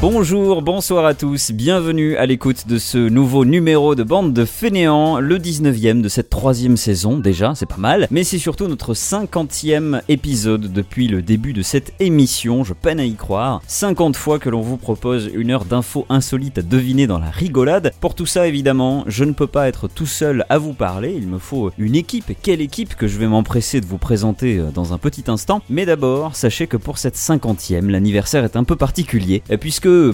Bonjour, bonsoir à tous, bienvenue à l'écoute de ce nouveau numéro de Bande de Fainéants, le 19e de cette troisième saison déjà, c'est pas mal, mais c'est surtout notre 50e épisode depuis le début de cette émission, je peine à y croire. 50 fois que l'on vous propose une heure d'infos insolites à deviner dans la rigolade. Pour tout ça évidemment, je ne peux pas être tout seul à vous parler, il me faut une équipe, quelle équipe que je vais m'empresser de vous présenter euh, dans un petit instant, mais d'abord, sachez que pour cette 50e, l'anniversaire est un peu particulier, euh,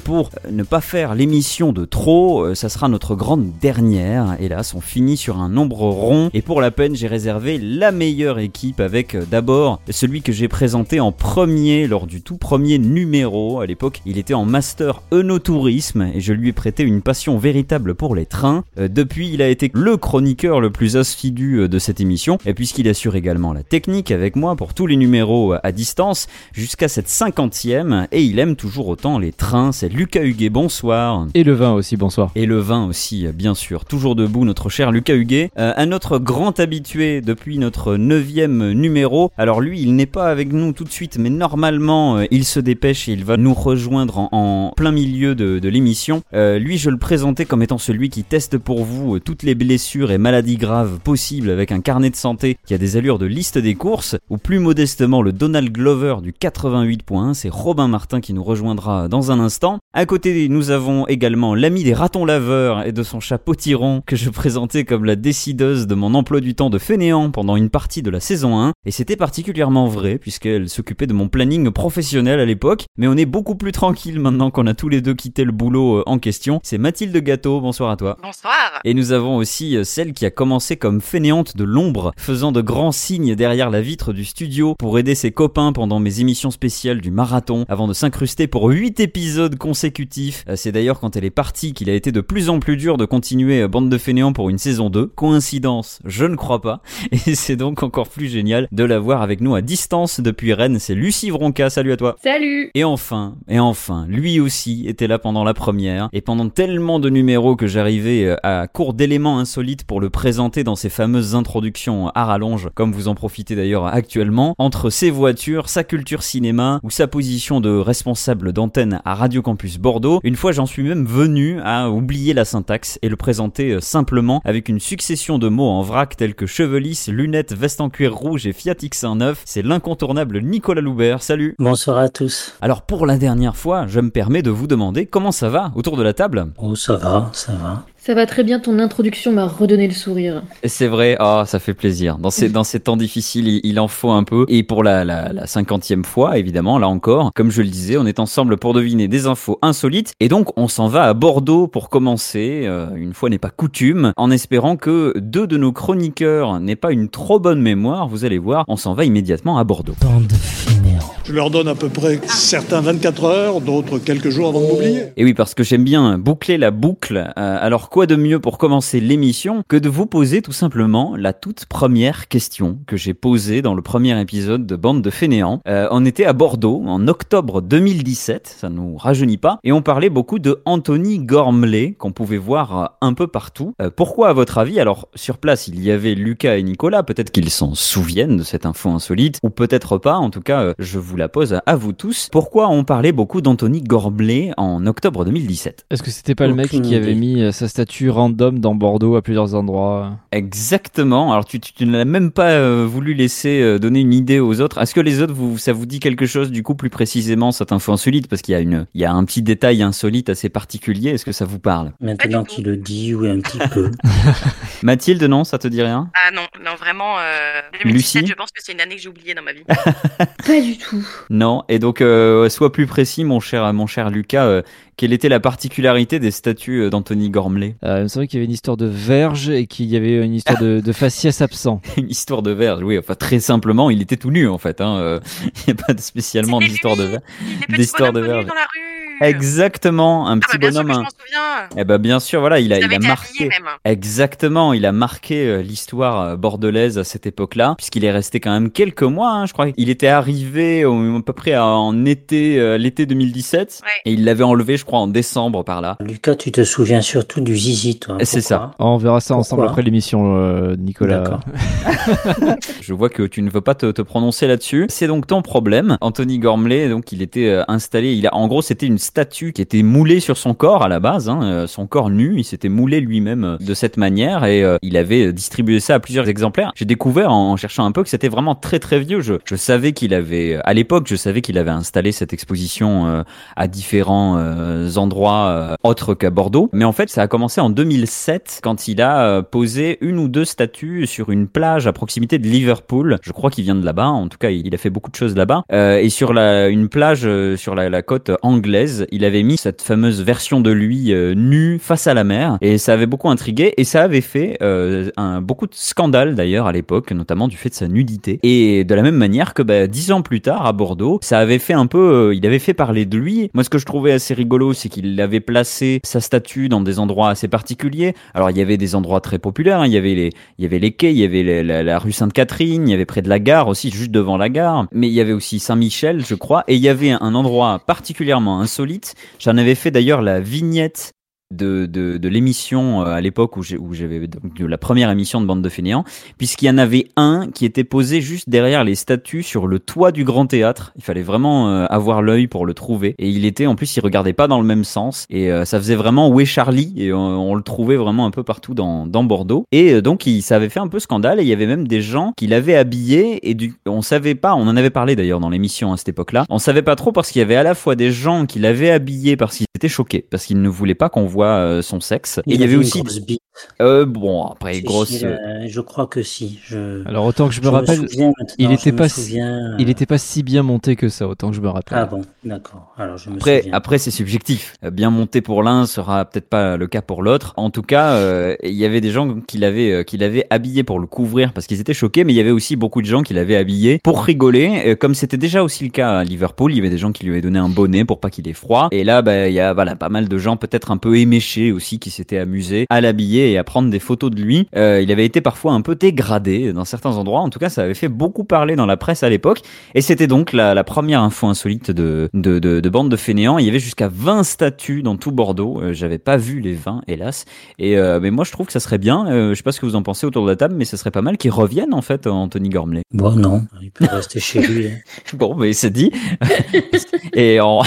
pour ne pas faire l'émission de trop, euh, ça sera notre grande dernière. Hélas, on finit sur un nombre rond. Et pour la peine, j'ai réservé la meilleure équipe avec euh, d'abord celui que j'ai présenté en premier lors du tout premier numéro. À l'époque, il était en master œnotourisme et je lui ai prêté une passion véritable pour les trains. Euh, depuis, il a été le chroniqueur le plus assidu de cette émission. Et puisqu'il assure également la technique avec moi pour tous les numéros à distance jusqu'à cette cinquantième, et il aime toujours autant les trains c'est Lucas Huguet, bonsoir. Et le vin aussi, bonsoir. Et le vin aussi, bien sûr. Toujours debout, notre cher Lucas Huguet. Euh, un autre grand habitué depuis notre neuvième numéro. Alors lui, il n'est pas avec nous tout de suite, mais normalement, euh, il se dépêche et il va nous rejoindre en, plein milieu de, l'émission. Euh, lui, je le présentais comme étant celui qui teste pour vous toutes les blessures et maladies graves possibles avec un carnet de santé qui a des allures de liste des courses, ou plus modestement le Donald Glover du 88.1. C'est Robin Martin qui nous rejoindra dans un instant à côté, nous avons également l'ami des ratons laveurs et de son chat potiron que je présentais comme la décideuse de mon emploi du temps de fainéant pendant une partie de la saison 1. Et c'était particulièrement vrai puisqu'elle s'occupait de mon planning professionnel à l'époque. Mais on est beaucoup plus tranquille maintenant qu'on a tous les deux quitté le boulot euh, en question. C'est Mathilde Gâteau, bonsoir à toi. Bonsoir. Et nous avons aussi euh, celle qui a commencé comme fainéante de l'ombre, faisant de grands signes derrière la vitre du studio pour aider ses copains pendant mes émissions spéciales du marathon avant de s'incruster pour 8 épisodes consécutif. Euh, c'est d'ailleurs quand elle est partie qu'il a été de plus en plus dur de continuer euh, Bande de fainéants pour une saison 2. Coïncidence Je ne crois pas. Et c'est donc encore plus génial de la voir avec nous à distance depuis Rennes. C'est Lucie Vronca. Salut à toi. Salut. Et enfin, et enfin, lui aussi était là pendant la première. Et pendant tellement de numéros que j'arrivais euh, à court d'éléments insolites pour le présenter dans ses fameuses introductions à rallonge, comme vous en profitez d'ailleurs actuellement, entre ses voitures, sa culture cinéma ou sa position de responsable d'antenne à Radio Campus Bordeaux. Une fois, j'en suis même venu à oublier la syntaxe et le présenter euh, simplement avec une succession de mots en vrac tels que chevelisse, lunettes, veste en cuir rouge et Fiat X19. C'est l'incontournable Nicolas Loubert. Salut. Bonsoir à tous. Alors pour la dernière fois, je me permets de vous demander comment ça va autour de la table? Oh, ça va, ça va. Ça va très bien, ton introduction m'a redonné le sourire. C'est vrai, oh, ça fait plaisir. Dans ces, dans ces temps difficiles, il, en faut un peu. Et pour la, la, cinquantième fois, évidemment, là encore, comme je le disais, on est ensemble pour deviner des infos insolites. Et donc, on s'en va à Bordeaux pour commencer, euh, une fois n'est pas coutume, en espérant que deux de nos chroniqueurs n'aient pas une trop bonne mémoire. Vous allez voir, on s'en va immédiatement à Bordeaux. Bande Je leur donne à peu près certains 24 heures, d'autres quelques jours avant de m'oublier. Et oui, parce que j'aime bien boucler la boucle. Euh, alors, quoi de mieux pour commencer l'émission que de vous poser tout simplement la toute première question que j'ai posée dans le premier épisode de Bande de Fainéants. Euh, on était à Bordeaux en octobre 2017, ça nous rajeunit pas, et on parlait beaucoup de Anthony Gormley qu'on pouvait voir un peu partout. Euh, pourquoi à votre avis? Alors sur place il y avait Lucas et Nicolas, peut-être qu'ils s'en souviennent de cette info insolite, ou peut-être pas, en tout cas je vous la pose à vous tous. Pourquoi on parlait beaucoup d'Anthony Gormley en octobre 2017 Est-ce que c'était pas le mec qui avait mis sa statue random dans Bordeaux à plusieurs endroits? Exactement. Alors tu, tu, ne l'as même pas euh, voulu laisser euh, donner une idée aux autres. Est-ce que les autres, vous, ça vous dit quelque chose du coup plus précisément cette info insolite? Parce qu'il y a une, il y a un petit détail insolite assez particulier. Est-ce que ça vous parle? Maintenant qu'il le dit, oui un petit peu. Mathilde, non, ça te dit rien? Ah non, non vraiment. Euh, 2017, je pense que c'est une année que j'ai oubliée dans ma vie. pas du tout. Non. Et donc, euh, sois plus précis, mon cher, mon cher Lucas. quelle était la particularité des statues d'Anthony Gormley? Euh, Il me semblait qu'il y avait une histoire de verge et qu'il y avait une histoire de, de faciès absent. une histoire de verge, oui. Enfin, très simplement, il était tout nu en fait. Hein. Il n'y a pas spécialement d'histoire de verge. D'histoire de verge. dans la rue. Exactement, un Ah petit bah, bien sûr bonhomme. que je un- m'en souviens. Eh ben bien sûr, voilà, il a, il a marqué. même. Exactement, il a marqué euh, l'histoire euh, bordelaise à cette époque-là, puisqu'il est resté quand même quelques mois. hein, je crois qu'il était arrivé au- à peu près en été, euh, l'été 2017, Ouais. et il l'avait enlevé, je crois, en décembre par là. Lucas, tu te souviens surtout du zizi, toi. C'est Oh, On verra ça ensemble après l'émission, euh, Nicolas. D'accord. Je vois que tu ne veux pas te, te prononcer là-dessus. C'est donc ton problème. Anthony Gormley, donc il était installé. Il a, en gros, c'était une statue qui était moulée sur son corps à la base, hein, euh, son corps nu. Il s'était moulé lui-même euh, de cette manière et euh, il avait distribué ça à plusieurs exemplaires. J'ai découvert en, en cherchant un peu que c'était vraiment très très vieux. Je, je savais qu'il avait, à l'époque, je savais qu'il avait installé cette exposition euh, à différents euh, endroits euh, autres qu'à Bordeaux. Mais en fait, ça a commencé en 2007 quand il a euh, posé une ou deux statues sur une plage à proximité de Liverpool. Je crois qu'il vient de là-bas. En tout cas, il, il a fait beaucoup de choses là-bas. Euh, et sur la, une plage euh, sur la, la côte anglaise, il avait mis cette fameuse version de lui euh, nu face à la mer. Et ça avait beaucoup intrigué. Et ça avait fait euh, un, beaucoup de scandales d'ailleurs à l'époque, notamment du fait de sa nudité. Et de la même manière que bah, dix ans plus tard à Bordeaux, ça avait fait un peu, euh, il avait fait parler de lui. Moi, ce que je trouvais assez rigolo, c'est qu'il avait placé sa statue dans des endroits assez particuliers. Alors, il y avait des endroits très populaires. hein. Il y avait les, il y avait les quais, il y avait la, la- rue Sainte-Catherine, il y avait près de la gare aussi, juste devant la gare. Mais il y avait aussi Saint-Michel, je crois. Et il y avait un endroit particulièrement insolite. J'en avais fait d'ailleurs la vignette de, de, de l'émission euh, à l'époque où j'avais de la première émission de bande de fainéants puisqu'il y en avait un qui était posé juste derrière les statues sur le toit du grand théâtre. Il fallait vraiment euh, avoir l'œil pour le trouver. Et il était en plus il regardait pas dans le même sens. Et euh, ça faisait vraiment où est Charlie. Et on, le trouvait vraiment un peu partout dans, dans Bordeaux. Et donc il, ça avait fait un peu scandale. Et il y avait même des gens qui l'avaient habillé. Et du, on savait pas on en avait parlé d'ailleurs dans l'émission à cette époque là on savait pas trop parce qu'il y avait à la fois des gens qui l'avaient habillé parce qu'ils étaient choqués parce qu'ils ne voulaient pas qu'on voit euh, son sexe et il y avait aussi grosse bite. Euh, bon après grosse si, euh, je crois que si. Je, Alors autant que je me je rappelle, il je était me pas si- il était pas si bien monté que ça, autant que je me rappelle. Ah bon, d'accord. Alors je me Après, souviens. après c'est subjectif. Euh, Bien monté pour l'un sera peut-être pas le cas pour l'autre. En tout cas, euh, il y avait des gens qui l'avaient euh, qui l'avaient habillé pour le couvrir parce qu'ils étaient choqués, mais il y avait aussi beaucoup de gens qui l'avaient habillé pour rigoler. Comme c'était déjà aussi le cas à Liverpool, il y avait des gens qui lui avaient donné un bonnet pour pas qu'il ait froid. Et là, bah, il y a voilà pas mal de gens peut-être un peu éméchés aussi qui s'étaient amusés à l'habiller et à prendre des photos de lui. Euh, il avait été parfois un peu dégradé dans certains endroits. En tout cas, ça avait fait beaucoup parler dans la presse à l'époque. Et c'était donc la, la première info insolite de, de, de, de bande de fainéants. Il y avait jusqu'à 20 statues dans tout Bordeaux. Euh, J'avais pas vu les 20, hélas. Et euh, mais moi, je trouve que ça serait bien. Euh, je sais pas ce que vous en pensez autour de la table, mais ça serait pas mal qu'il revienne en fait, Anthony Gormley. Bon, non, il peut rester chez lui. hein. Bon, mais c'est dit. Et on,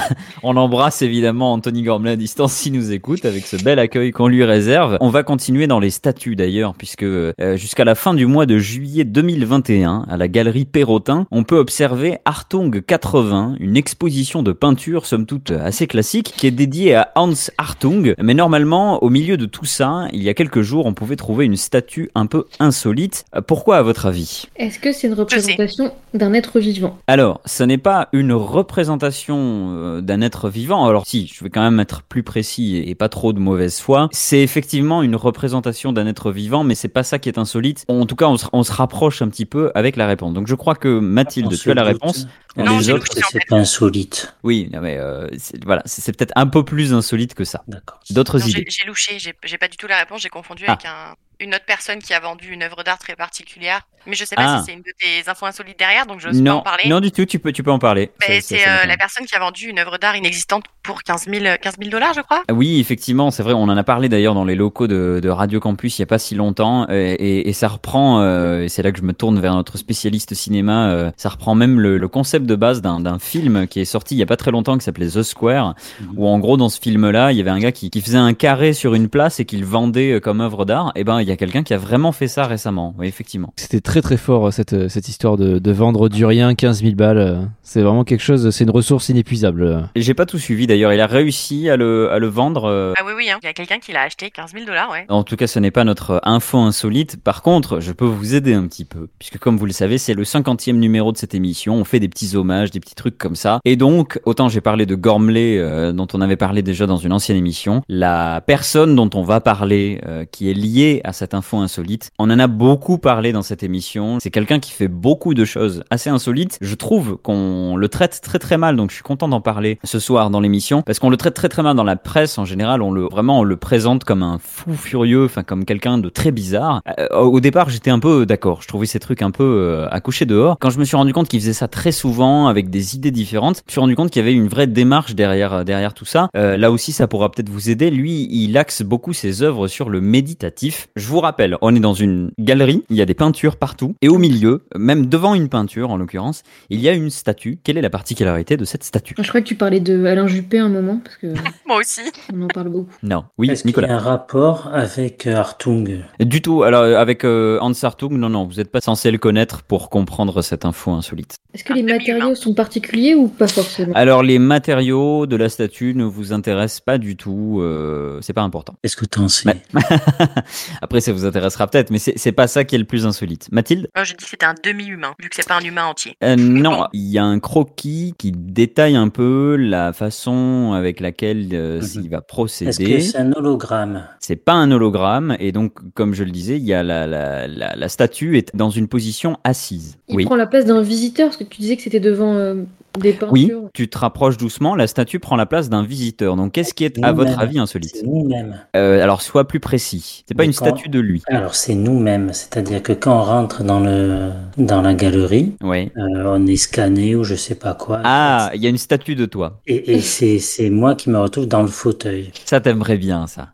on embrasse évidemment Anthony Gormley à distance s'il nous écoute avec ce bel accueil qu'on lui réserve. On va continuer dans les statues d'ailleurs, puisque euh, jusqu'à la fin du mois de juillet 2021, à la galerie Perrotin, on peut observer Hartung 80, une exposition de peinture somme toute assez classique, qui est dédiée à Hans Hartung. Mais normalement, au milieu de tout ça, il y a quelques jours, on pouvait trouver une statue un peu insolite. Euh, Pourquoi à votre avis? Est-ce que c'est une représentation d'un être vivant? Alors, ce n'est pas une représentation euh, d'un être vivant. Alors, si, je vais quand même être plus précis et pas trop de mauvaise foi. C'est effectivement une représentation d'un être vivant, mais c'est pas ça qui est insolite. En tout cas, on se, on se rapproche un petit peu avec la réponse. Donc, je crois que Mathilde, tu as la réponse. On Non, se j'ai doute le que souci en c'est pas insolite. Oui, non, mais euh, voilà, c'est peut-être un peu plus insolite que ça. D'accord. D'autres idées j'ai louché, j'ai j'ai pas du tout la réponse, j'ai confondu Ah. avec un, une autre personne qui a vendu une œuvre d'art très particulière. Mais je sais pas Ah. si c'est une de tes infos insolites derrière, donc je n'ose pas Non, en parler. non du tout. Tu peux, tu peux en parler. C'est euh, la personne qui a vendu une œuvre d'art inexistante pour 15 000, 15 000 dollars, je crois. Ah Oui, effectivement, c'est vrai. On en a parlé d'ailleurs dans les locaux de, de Radio Campus il y a pas si longtemps, euh, et, et ça reprend. euh, et c'est là que je me tourne vers notre spécialiste cinéma. euh, ça reprend même le, le concept de base d'un film qui est sorti il y a pas très longtemps qui s'appelait The Square, où en gros dans ce film-là, il y avait un gars qui, qui faisait un carré sur une place et qu'il vendait comme œuvre d'art. Et ben, il y a quelqu'un qui a vraiment fait ça récemment. Oui, effectivement. C'était très très fort cette, cette histoire de, de vendre du rien 15 000 balles. euh, C'est vraiment quelque chose, c'est une ressource inépuisable. Et j'ai pas tout suivi d'ailleurs. Il a réussi à le, à le vendre. euh, Ah oui, oui, hein. il y a quelqu'un qui l'a acheté 15 000 dollars, ouais. En tout cas, ce n'est pas notre info insolite. Par contre, je peux vous aider un petit peu, puisque comme vous le savez, c'est le 50e numéro de cette émission. On fait des petits hommages, des petits trucs comme ça. Et donc, autant j'ai parlé de Gormley, euh, dont on avait parlé déjà dans une ancienne émission, la personne dont on va parler, euh, qui est liée à cette info insolite, on en a beaucoup parlé dans cette émission. C'est quelqu'un qui fait beaucoup de choses assez insolites. Je trouve qu'on le traite très très mal, donc je suis content d'en parler ce soir dans l'émission émission parce qu'on le traite très très mal dans la presse en général. On le vraiment on le présente comme un fou furieux, enfin comme quelqu'un de très bizarre. Euh, au départ, j'étais un peu d'accord. Je trouvais ces trucs un peu euh, dehors. Quand je me suis rendu compte qu'il faisait ça très souvent avec des idées différentes, je me suis rendu compte qu'il y avait une vraie démarche derrière derrière tout ça. Euh, là aussi, ça pourra peut-être vous aider. Lui, il axe beaucoup ses œuvres sur le méditatif. Je vous rappelle, on est dans une galerie. Il y a des peintures partout et au milieu, même devant une peinture en l'occurrence, il y a une statue. Quelle est la particularité de cette statue? Je crois que tu parlais de Alain Juppé un moment parce que Moi aussi. on en parle beaucoup. Non. Oui, Est-ce qu'il y Nicolas. a un rapport avec euh, Hartung? Du tout. Alors euh, avec euh, Hans Hartung, non, non, vous n'êtes pas censé le connaître pour comprendre cette info insolite. Est-ce que les Un demi-humain. matériaux sont particuliers ou pas forcément? Alors les matériaux de la statue ne vous intéressent pas du tout. euh, c'est pas important. Qu'est-ce que t'en sais? Ouais. Après, ça vous intéressera peut-être, mais c'est c'est pas ça qui est le plus insolite. Mathilde Moi, je dis que c'était un demi-humain, vu que c'est pas un humain entier. Euh, Non, il y a un croquis qui détaille un peu la façon avec laquelle euh, Mhm. il va Est-ce que procéder. c'est un hologramme? C'est pas un hologramme, et donc, comme je le disais, il y a la, la, la, la statue est dans une position assise. Il oui. prend la place d'un visiteur parce que tu disais que c'était devant euh, des peintures. Oui, tu te rapproches doucement, la statue prend la place d'un visiteur. Donc, qu'est-ce qui est, à votre avis, insolite C'est nous-mêmes. Euh, Alors, sois plus précis. C'est pas Mais une quand- statue de lui. Alors c'est nous-mêmes, c'est-à-dire que quand on rentre dans le dans la galerie, Ouais. euh, on est scanné ou je sais pas quoi. Ah, il y a une statue de toi. Et, et c'est c'est moi qui me retrouve dans le fauteuil. Ça t'aimerait bien, ça.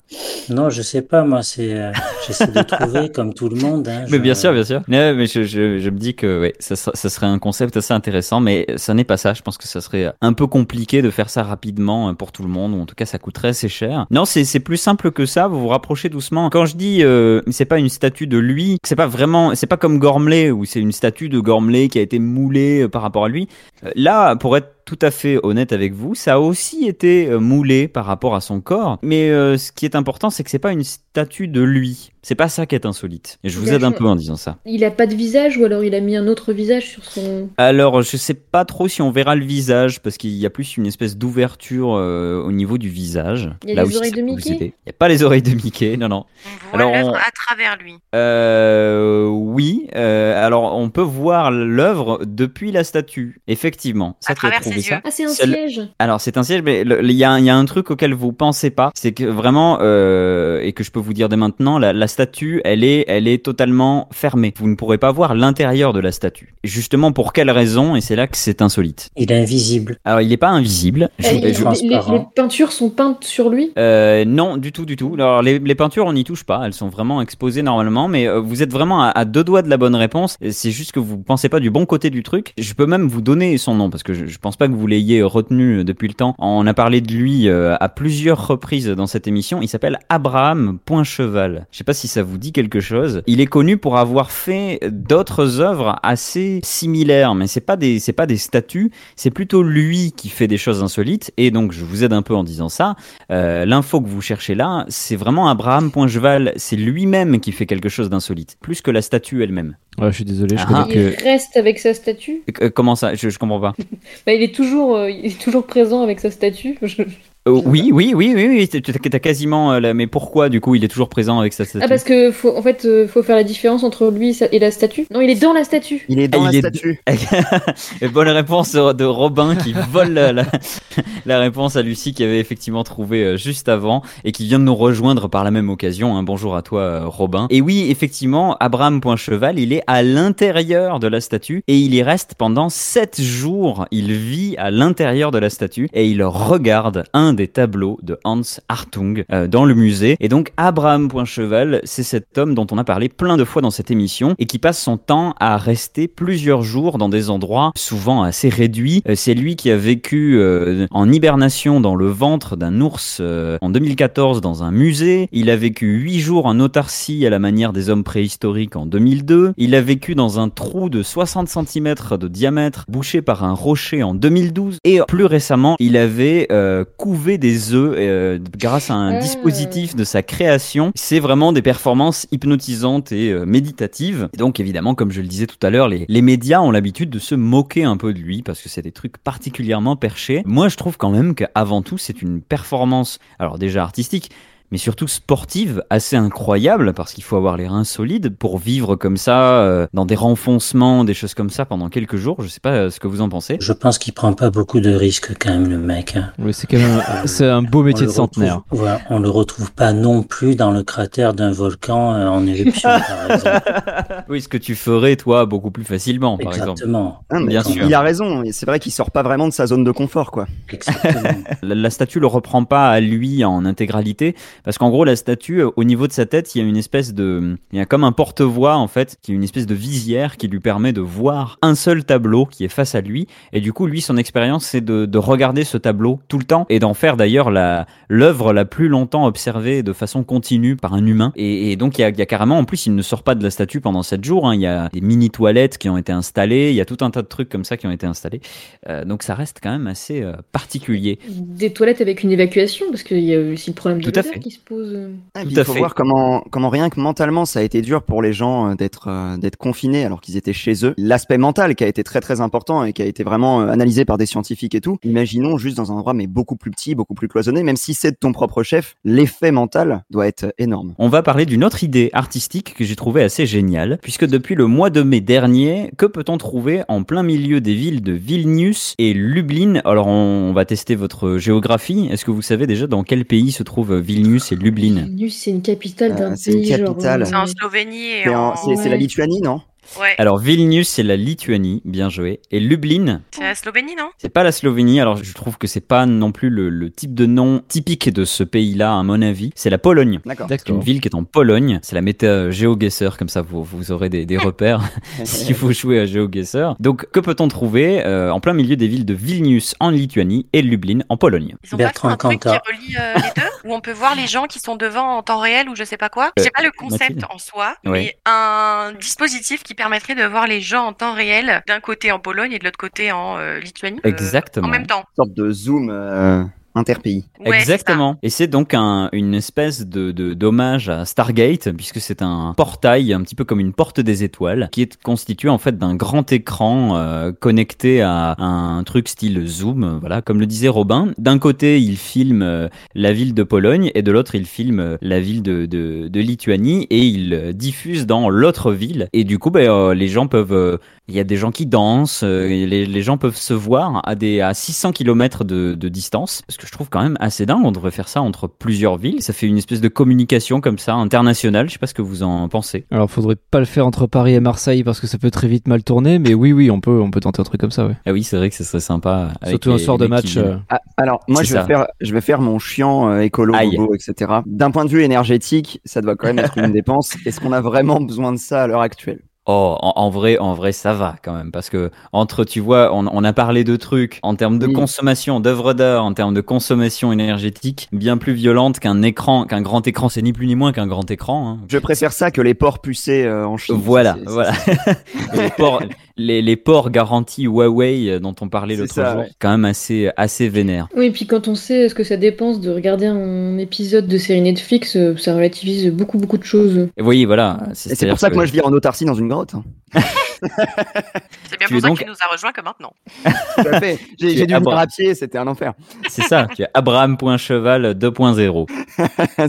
Non, je sais pas, moi c'est euh, j'essaie de trouver comme tout le monde. Hein, Mais je- bien sûr, bien sûr. Non, mais je, je, je me dis que ouais, ça serait un concept assez intéressant, mais ça n'est pas ça. Je pense que ça serait un peu compliqué de faire ça rapidement euh, pour tout le monde, ou en tout cas ça coûterait assez cher. Non, c'est plus simple que ça. Vous vous rapprochez doucement. Quand je dis euh, c'est pas une statue de lui, c'est pas vraiment, c'est pas comme Gormley où c'est une statue de Gormley qui a été moulée euh, par rapport à lui. Là, pour être tout à fait honnête avec vous, ça a aussi été moulé par rapport à son corps. Mais ce qui est important, c'est que c'est pas une statue de lui. C'est pas ça qui est insolite. Et je vous aide un peu en disant ça. Il a pas de visage ou alors il a mis un autre visage sur son. Alors, je sais pas trop si on verra le visage parce qu'il y a plus une espèce d'ouverture euh, au niveau du visage. Il y a Là les oreilles de Mickey. Il y a pas les oreilles de Mickey, non non. On voit Alors, l'œuvre on- à travers lui. Euh, oui. euh, alors, on peut voir l'œuvre depuis la statue. Effectivement. Ça À travers trouvé ses ça yeux. Ah, c'est un le- siège. Alors c'est un siège, mais il y, a, il y a un truc auquel vous pensez pas, c'est que vraiment euh, et que je peux vous dire dès maintenant, la, la statue, elle est, elle est totalement fermée. Vous ne pourrez pas voir l'intérieur de la statue. Et justement pour quelle raison? Et c'est là que c'est insolite. Il est invisible. Alors il n'est pas invisible. Je- Eh, je- les, les- transparent. les peintures sont peintes sur lui? euh, non, du tout, du tout. Alors les, les peintures, on n'y touche pas. Elles sont vraiment exposées normalement, mais euh, vous êtes vraiment à, à deux doigts de la bonne réponse. C'est juste que vous pensez pas du bon côté du truc. Je peux même vous donner son nom parce que je, je pense pas que vous l'ayez retenu euh, depuis le temps. On a parlé de lui euh, à plusieurs reprises dans cette émission. Il s'appelle Abraham Poincheval. Je sais pas si ça vous dit quelque chose. Il est connu pour avoir fait d'autres œuvres assez similaires, mais c'est pas des c'est pas des statues. C'est plutôt lui qui fait des choses insolites. Et donc je vous aide un peu en disant ça. Euh, L'info que vous cherchez là, c'est vraiment Abraham Poincheval. C'est lui-même qui fait quelque chose d'insolite, plus que la statue elle-même. Ouais, je suis désolé, je Ah. connais que. Il reste avec sa statue? Euh, Comment ça? Je, je comprends pas. Bah, il est toujours, euh, il est toujours présent avec sa statue. Je- Euh, oui, oui, oui, oui, oui. tu- T'as quasiment. euh, la- Mais pourquoi du coup il est toujours présent avec sa statue Ah parce que faut, en fait, euh, faut faire la différence entre lui et la statue. Non, il est dans la statue. Il est dans Ah, la est- statue. Bonne réponse de Robin qui vole la, la- la réponse à Lucie qui avait effectivement trouvé euh, juste avant et qui vient de nous rejoindre par la même occasion. hein. Bonjour à toi euh, Robin. Et oui, effectivement, Abraham Poincheval, il est à l'intérieur de la statue et il y reste pendant sept jours. Il vit à l'intérieur de la statue et il regarde un des tableaux de Hans Hartung euh, dans le musée. Et donc Abraham Poincheval, c'est cet homme dont on a parlé plein de fois dans cette émission et qui passe son temps à rester plusieurs jours dans des endroits souvent assez réduits. Euh, C'est lui qui a vécu euh, en hibernation dans le ventre d'un ours en 2014 dans un musée. Il a vécu huit jours en autarcie à la manière des hommes préhistoriques en 2002. Il a vécu dans un trou de 60 cm de diamètre bouché par un rocher en 2012. Et plus récemment, il avait euh, couvé des œufs euh, grâce à un Ah. dispositif de sa création. C'est vraiment des performances hypnotisantes et euh, méditatives. Et donc évidemment, comme je le disais tout à l'heure, les, les médias ont l'habitude de se moquer un peu de lui parce que c'est des trucs particulièrement perchés. Moi, je trouve quand même qu'avant tout, c'est une performance, alors déjà artistique, mais surtout sportive, assez incroyable, parce qu'il faut avoir les reins solides pour vivre comme ça, euh, dans des renfoncements, des choses comme ça pendant quelques jours. Je sais pas euh, ce que vous en pensez. Je pense qu'il prend pas beaucoup de risques quand même, le mec. hein. Oui, c'est quand même un, c'est un beau métier de centenaire. retrouve- voilà, on le retrouve pas non plus dans le cratère d'un volcan euh, en éruption, par exemple. Oui, ce que tu ferais, toi, beaucoup plus facilement, par exemple. Exactement. Ah, mais Bien sûr. Il a raison. Et c'est vrai qu'il sort pas vraiment de sa zone de confort, quoi. Exactement. La, la statue le reprend pas à lui en intégralité parce qu'en gros la statue euh, au niveau de sa tête il y a une espèce de il y a comme un porte-voix en fait qui est une espèce de visière qui lui permet de voir un seul tableau qui est face à lui et du coup lui son expérience c'est de, de regarder ce tableau tout le temps et d'en faire d'ailleurs la l'œuvre la plus longtemps observée de façon continue par un humain et, et donc il y, a, il y a carrément en plus il ne sort pas de la statue pendant 7 jours hein. il y a des mini toilettes qui ont été installées il y a tout un tas de trucs comme ça qui ont été installés Euh, donc ça reste quand même assez euh, particulier Des toilettes avec une évacuation, parce qu'il y a aussi le problème de Tout à fait. qui se pose. euh. Ah, il faut fait. voir comment, comment rien que mentalement ça a été dur pour les gens euh, d'être euh, d'être confinés alors qu'ils étaient chez eux. L'aspect mental qui a été très très important et qui a été vraiment analysé par des scientifiques et tout. Imaginons juste dans un endroit mais beaucoup plus petit, beaucoup plus cloisonné, même si c'est de ton propre chef, l'effet mental doit être énorme. On va parler d'une autre idée artistique que j'ai trouvée assez géniale, puisque depuis le mois de mai dernier, que peut-on trouver en plein milieu des villes de Vilnius et Lublin? Alors on, on va tester votre géographie. Est-ce que vous savez déjà dans quel pays se trouvent Vilnius? Et Lublin Vilnius, c'est une capitale Euh, d'un c'est une pays genre. capitale. euh, C'est en Slovénie et C'est en... c'est- c'est la. Lituanie, non? Ouais. Alors Vilnius c'est la Lituanie, bien joué, et Lublin? C'est la Slovénie, non? C'est pas la Slovénie. Alors je trouve que c'est pas non plus le, le type de nom typique de ce pays-là à mon avis. C'est la Pologne. D'accord. C'est une ville qui est en Pologne. C'est la méta GeoGuessr, comme ça vous, vous aurez des, des repères si vous jouez à GeoGuessr. Donc que peut-on trouver euh, en plein milieu des villes de Vilnius en Lituanie et Lublin en Pologne? Ils ont pas Bertrand fait un truc qui relie euh, les deux? Où on peut voir les gens qui sont devant en temps réel ou je sais pas quoi? Je sais pas le concept Mathilde. en soi, Ouais. mais un dispositif qui permettrait de voir les gens en temps réel d'un côté en Pologne et de l'autre côté en euh, Lituanie. euh, Exactement. en même temps. Une sorte de zoom euh, interpays. Ouais, Exactement. Et c'est donc un, une espèce de de- d'hommage à Stargate, puisque c'est un portail, un petit peu comme une porte des étoiles, qui est constitué en fait d'un grand écran euh, connecté à un truc style Zoom. Voilà, comme le disait Robin. D'un côté, il filme euh, la ville de Pologne, et de l'autre, il filme euh, la ville de, de, de Lituanie, et il euh, diffuse dans l'autre ville. Et du coup, ben, euh, les gens peuvent euh, il y a des gens qui dansent, euh, et les, les gens peuvent se voir à des à 600 km de, de distance. Parce que je trouve quand même assez dingue, on devrait faire ça entre plusieurs villes. Ça fait une espèce de communication comme ça, internationale. Je sais pas ce que vous en pensez. Alors, faudrait pas le faire entre Paris et Marseille parce que ça peut très vite mal tourner, mais oui, oui, on peut, on peut tenter un truc comme ça, ouais. Ah oui, c'est vrai que ce serait sympa. Surtout un soir de match. euh, Ah, alors, moi, je vais, faire, je vais faire mon chiant euh, écolo, etc. D'un point de vue énergétique, ça doit quand même être une dépense. Est-ce qu'on a vraiment besoin de ça à l'heure actuelle? Oh, en, en vrai, en vrai, ça va quand même, parce que entre, tu vois, on, on a parlé de trucs en termes de Oui. consommation d'œuvres d'art, en termes de consommation énergétique, bien plus violente qu'un écran, qu'un grand écran. C'est ni plus ni moins qu'un grand écran. hein. Je préfère ça que les ports pucés euh, en Chine. Voilà, voilà. les, ports, les, les ports garantis Huawei euh, dont on parlait l'autre jour, ouais. quand même assez, assez vénère. Oui, et puis quand on sait ce que ça dépense de regarder un épisode de série Netflix, euh, ça relativise beaucoup, beaucoup de choses. Et vous voyez, voilà. C'est pour ça que moi je vis en autarcie dans une grotte. hein. C'est bien Tu pour es ça donc- qu'il nous a rejoint que maintenant. Tout à fait. J'ai es dû venir abra- à pied, c'était un enfer. C'est ça, tu as Abraham.cheval 2.0.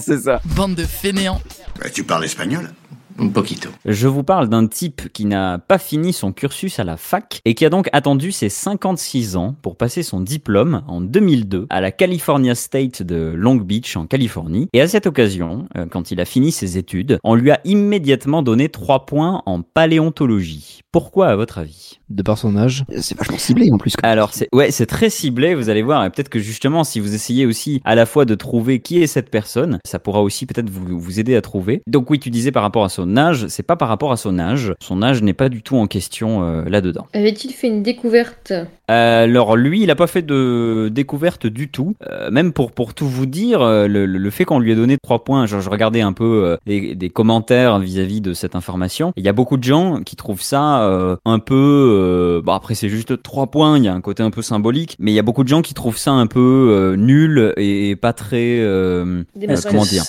c'est ça. Bande de fainéants. Bah, tu parles espagnol? Un poquito. Je vous parle d'un type qui n'a pas fini son cursus à la fac et qui a donc attendu ses 56 ans pour passer son diplôme en 2002 à la California State de Long Beach en Californie. Et à cette occasion, euh, quand il a fini ses études, on lui a immédiatement donné 3 points en paléontologie. Pourquoi à votre avis? De par son âge. C'est vachement ciblé en plus. Alors c'est ouais, c'est très ciblé, vous allez voir et peut-être que justement si vous essayez aussi à la fois de trouver qui est cette personne, ça pourra aussi peut-être vous vous aider à trouver. Donc oui, tu disais par rapport à son âge, c'est pas par rapport à son âge. Son âge n'est pas du tout en question euh, là-dedans. Avait-il fait une découverte alors lui, il a pas fait de découverte du tout. Euh, même pour pour tout vous dire, euh, le, le- le fait qu'on lui ait donné trois points, genre, je regardais un peu euh, des, des commentaires vis-à-vis de cette information. Il y a beaucoup de gens qui trouvent ça euh, un peu. euh, bon après c'est juste trois points, il y a un côté un peu symbolique, mais il y a beaucoup de gens qui trouvent ça un peu euh, nul et pas très. euh, euh, comment dire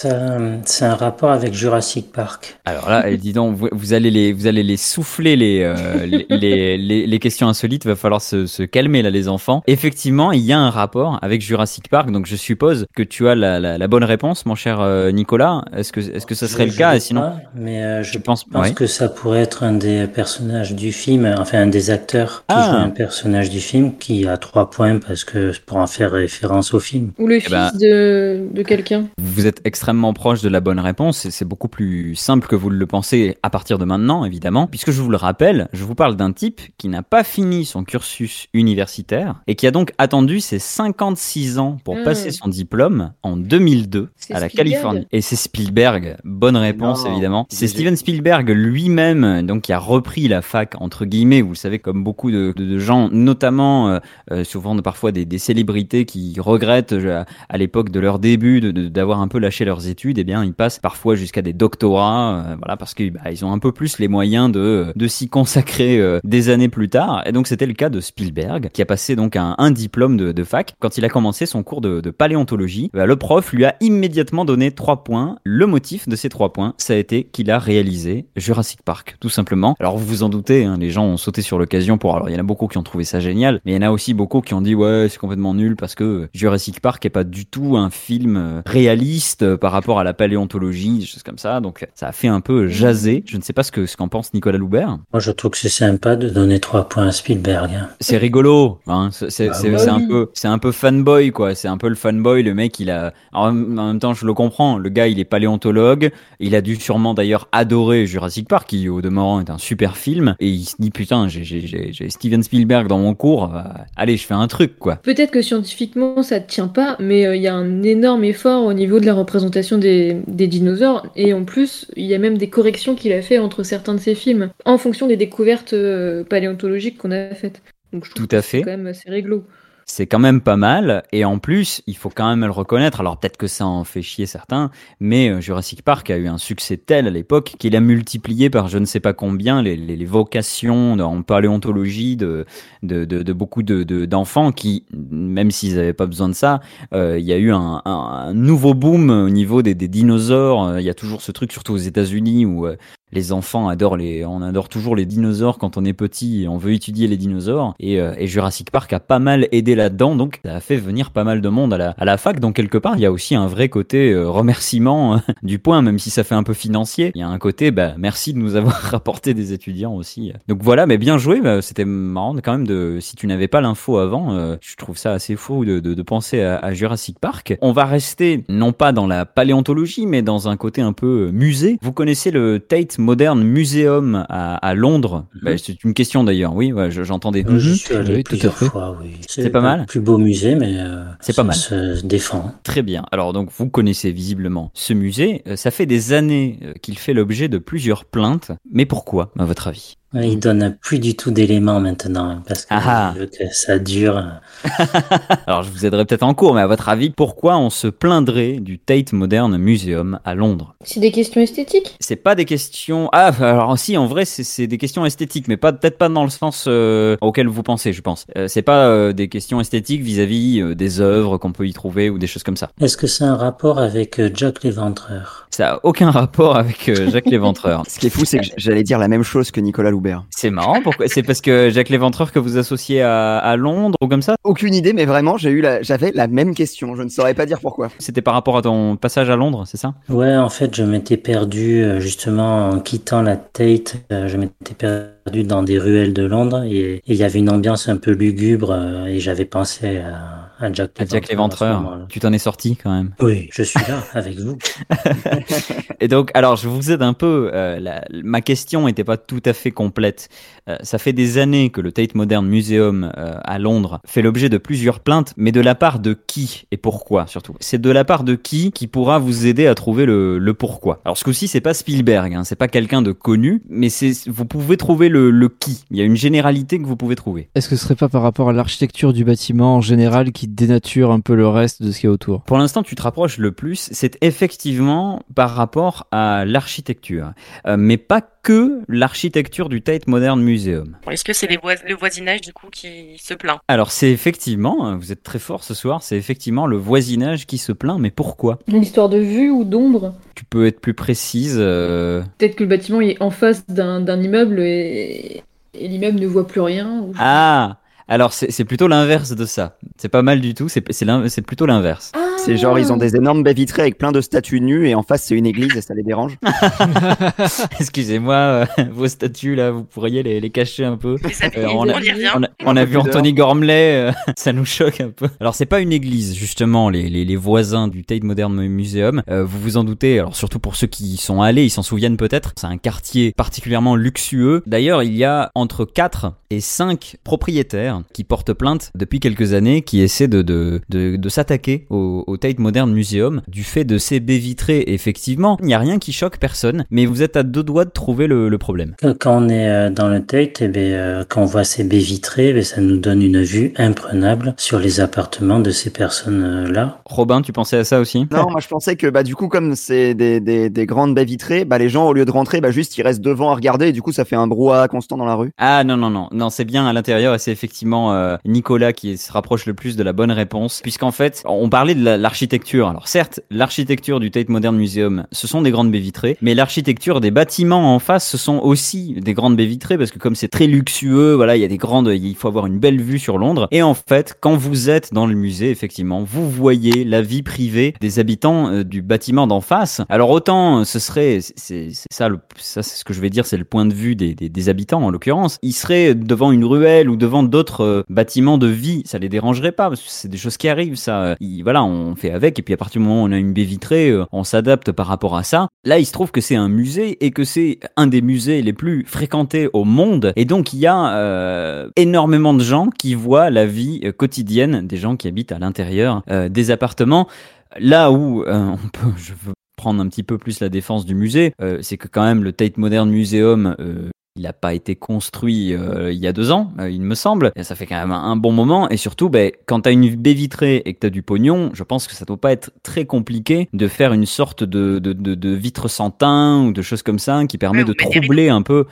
c'est un rapport avec Jurassic Park alors là, elle dit donc, vous, vous allez les, vous allez les souffler les, euh, les, les, les- les questions insolites. Il va falloir se, se calmer là les enfants. Effectivement, il y a un rapport avec Jurassic Park, donc je suppose que tu as la, la, la bonne réponse, mon cher euh, Nicolas. Est-ce que est-ce que ça serait Je- le cas? je Et sinon, pas, mais euh, je pense, pense ouais. que ça pourrait être un des personnages du film, enfin un des acteurs qui Ah. joue un personnage du film qui a trois points parce que pour en faire référence au film. Ou le Eh fils ben- de, de quelqu'un. Vous êtes extrêmement proche de la bonne réponse et c'est beaucoup plus simple que vous le pensez à partir de maintenant, évidemment, puisque je vous le rappelle, je vous parle d'un type qui n'a pas fini son cursus universitaire et qui a donc attendu ses 56 ans pour Mm. passer son diplôme en 2002 C'est à la Spielberg. Californie. Et c'est Spielberg, bonne réponse Non. évidemment. C'est Steven Spielberg lui-même donc qui a repris la fac entre guillemets, vous le savez comme beaucoup de, de- de gens, notamment euh, euh, souvent de- parfois des, des célébrités qui regrettent euh, à l'époque de leur début de- de- d'avoir un peu lâché leurs études, eh bien ils passent parfois jusqu'à des doctorats, euh, voilà parce que bah, ils ont un peu plus les moyens de, de s'y consacrer euh, des années plus tard. Et donc c'était le cas de Spielberg qui a passé donc un, un diplôme de, de fac quand il a commencé son cours de, de paléontologie. bah, le prof lui a immédiatement donné trois points. Le motif de ces trois points, ça a été qu'il a réalisé Jurassic Park, tout simplement. Alors vous vous en doutez, hein, les gens ont sauté sur l'occasion pour. Alors il y en a beaucoup qui ont trouvé ça génial, mais il y en a aussi beaucoup qui ont dit ouais c'est complètement nul parce que Jurassic Park est pas du tout un film euh, réaliste euh, par rapport à la paléontologie, des choses comme ça. Donc ça a fait un peu jaser. Je ne sais pas ce que ce qu'en pense Nicolas Loubert. Moi, je trouve que c'est sympa de donner trois points à Spielberg. hein. C'est rigolo, hein. C'est c'est- Bah c'est- oui. un peu, c'est un peu fanboy quoi. C'est un peu le fanboy. Le mec, il a. Alors, en même temps, je le comprends. Le gars, il est paléontologue. Il a dû sûrement d'ailleurs adorer Jurassic Park, qui au demeurant est un super film. Et il se dit putain, j'ai- Steven Spielberg dans mon cours. euh, allez, je fais un truc quoi. Peut-être que scientifiquement ça ne tient pas, mais euh, il y a un énorme effort au niveau de la représentation des, des dinosaures. Et en plus, il y a même des corrections qu'il a fait entre certains de ses films, en fonction des découvertes euh, paléontologiques qu'on a faites. Donc je trouve Tout à fait. quand même assez réglo. C'est quand même pas mal. Et en plus, il faut quand même le reconnaître. Alors peut-être que ça en fait chier certains, mais euh, Jurassic Park a eu un succès tel à l'époque qu'il a multiplié par je ne sais pas combien les, les, les vocations en paléontologie de, de, de, de beaucoup de, de- d'enfants qui, même s'ils n'avaient pas besoin de ça, euh, il y a eu un, un, un nouveau boom au niveau des, des dinosaures. Euh, Il y a toujours ce truc, surtout aux États-Unis, où les enfants adorent les, on adore toujours les dinosaures quand on est petit et on veut étudier les dinosaures. Et, euh, et Jurassic Park a pas mal aidé là-dedans, donc ça a fait venir pas mal de monde à la, à la fac. Donc quelque part, il y a aussi un vrai côté euh, remerciement euh, du point, même si ça fait un peu financier. Il y a un côté, bah, merci de nous avoir rapporté des étudiants aussi. Donc voilà, mais bien joué. bah, C'était marrant quand même de, si tu n'avais pas l'info avant, euh, je trouve ça assez fou de, de, de penser à, à Jurassic Park. On va rester non pas dans la paléontologie, mais dans un côté un peu euh, musée. Vous connaissez le Tate Modern Museum à, à Londres Bah, C'est une question d'ailleurs. Oui, ouais, je- j'entendais. Suis allé Oui, tout à plusieurs fait. fois, oui. C'est pas mal Le plus beau musée, mais euh, C'est pas ça mal. se défend. Très bien. Alors donc vous connaissez visiblement ce musée. Euh, Ça fait des années euh, qu'il fait l'objet de plusieurs plaintes. Mais pourquoi, à votre avis? Il donne plus du tout d'éléments maintenant, parce que, Ah ah. il veut que ça dure. Alors je vous aiderai peut-être en cours, mais à votre avis, pourquoi on se plaindrait du Tate Modern Museum à Londres? C'est des questions esthétiques? C'est pas des questions. Ah, alors si, en vrai, c'est- des questions esthétiques, mais pas peut-être pas dans le sens euh, auquel vous pensez, je pense. Euh, c'est pas euh, des questions esthétiques vis-à-vis euh, des œuvres qu'on peut y trouver ou des choses comme ça. Est-ce que c'est un rapport avec euh, Jack l'Éventreur? Ça a aucun rapport avec euh, Jacques Léventreur. Ce qui est fou, c'est que j'allais dire la même chose que Nicolas C'est marrant, pourquoi C'est parce que Jacques Léventreur que vous associez à, à Londres ou comme ça? Aucune idée, mais vraiment, j'ai eu la, j'avais la même question. Je ne saurais pas dire pourquoi. C'était par rapport à ton passage à Londres, c'est ça? Ouais, en fait, je m'étais perdu euh, justement en quittant la Tate. euh, Je m'étais perdu dans des ruelles de Londres et et il y avait une ambiance un peu lugubre euh, et j'avais pensé à, à Jack À ce Léventreur. Tu t'en es sorti quand même. Oui, je suis là avec vous. Et donc, alors, je vous aide un peu. euh, la- ma question n'était pas tout à fait complète. Euh, ça fait des années que le Tate Modern Museum euh, à Londres fait l'objet de plusieurs plaintes, mais de la part de qui et pourquoi surtout? C'est de la part de qui qui pourra vous aider à trouver le, le pourquoi? Alors, ce coup-ci, c'est pas Spielberg, hein, c'est pas quelqu'un de connu, mais c'est vous pouvez trouver le, le qui. Il y a une généralité que vous pouvez trouver. Est-ce que ce serait pas par rapport à l'architecture du bâtiment en général qui dénature un peu le reste de ce qu'il y a autour? Pour l'instant, tu te rapproches le plus. C'est effectivement par rapport à l'architecture, Euh, mais pas que l'architecture du Tate Modern Museum. Est-ce que c'est vois- le voisinage du coup qui se plaint? Alors c'est effectivement, vous êtes très fort ce soir, c'est effectivement le voisinage qui se plaint, mais pourquoi? Une histoire de vue ou d'ombre? Tu peux être plus précise euh, Peut-être que le bâtiment est en face d'un d'un immeuble et, et l'immeuble ne voit plus rien. ou- Ah Alors c'est c'est plutôt l'inverse de ça. C'est pas mal du tout, c'est c'est l'in- c'est plutôt l'inverse. C'est genre, ils ont des énormes baies vitrées avec plein de statues nues et en face, c'est une église et ça les dérange. Excusez-moi, euh, vos statues là, vous pourriez les, les cacher un peu. Euh, on, a, on a- on a vu. Anthony Gormley, euh, ça nous choque un peu. Alors c'est pas une église justement, les, les, les voisins du Tate Modern Museum, euh, vous vous en doutez, alors surtout pour ceux qui y sont allés, ils s'en souviennent peut-être, c'est un quartier particulièrement luxueux. D'ailleurs il y a entre 4 et 5 propriétaires qui portent plainte depuis quelques années, qui essaient de, de, de, de s'attaquer au, au Tate Modern Museum du fait de ces baies vitrées. Effectivement, il n'y a rien qui choque personne, mais vous êtes à deux doigts de trouver le, le problème. Quand on est euh, dans le Tate, eh bien, euh, quand on voit ces baies vitrées, eh bien, ça nous donne une vue imprenable sur les appartements de ces personnes-là. Robin, tu pensais à ça aussi? Non, moi je pensais que bah du coup comme c'est des, des, des grandes baies vitrées, bah les gens au lieu de rentrer, bah juste ils restent devant à regarder et du coup ça fait un brouhaha constant dans la rue. Ah non non non non c'est bien à l'intérieur et c'est effectivement euh, Nicolas qui se rapproche le plus de la bonne réponse puisqu'en fait on parlait de la- l'architecture. Alors certes l'architecture du Tate Modern Museum ce sont des grandes baies vitrées mais l'architecture des bâtiments en face ce sont aussi des grandes baies vitrées parce que comme c'est très luxueux voilà il y a des grandes il faut avoir une belle vue sur Londres. Et en fait quand vous êtes dans le musée effectivement vous voyez la vie privée des habitants euh, du bâtiment d'en face. Alors autant euh, ce serait c'est ça le ça c'est ce que je vais dire c'est le point de vue des, des, des habitants en l'occurrence. Ils seraient devant une ruelle ou devant d'autres euh, bâtiments de vie ça les dérangerait pas parce que c'est des choses qui arrivent ça. Voilà on fait avec et puis à partir du moment où on a une baie vitrée euh, on s'adapte par rapport à ça. Là il se trouve que c'est un musée et que c'est un des musées les plus fréquentés au monde et donc il y a euh, énormément de gens qui voient la vie quotidienne des gens qui habitent à l'intérieur des appartements. Là où on peut je veux prendre un petit peu plus la défense du musée, c'est que quand même le Tate Modern Museum, il n'a pas été construit euh, il y a deux ans, euh, il me semble. Et ça fait quand même un, un bon moment. Et surtout, ben, quand tu as une baie vitrée et que tu as du pognon, je pense que ça doit pas être très compliqué de faire une sorte de, de, de, de vitre sans teint ou de choses comme ça qui permet Ouais, de troubler un peu,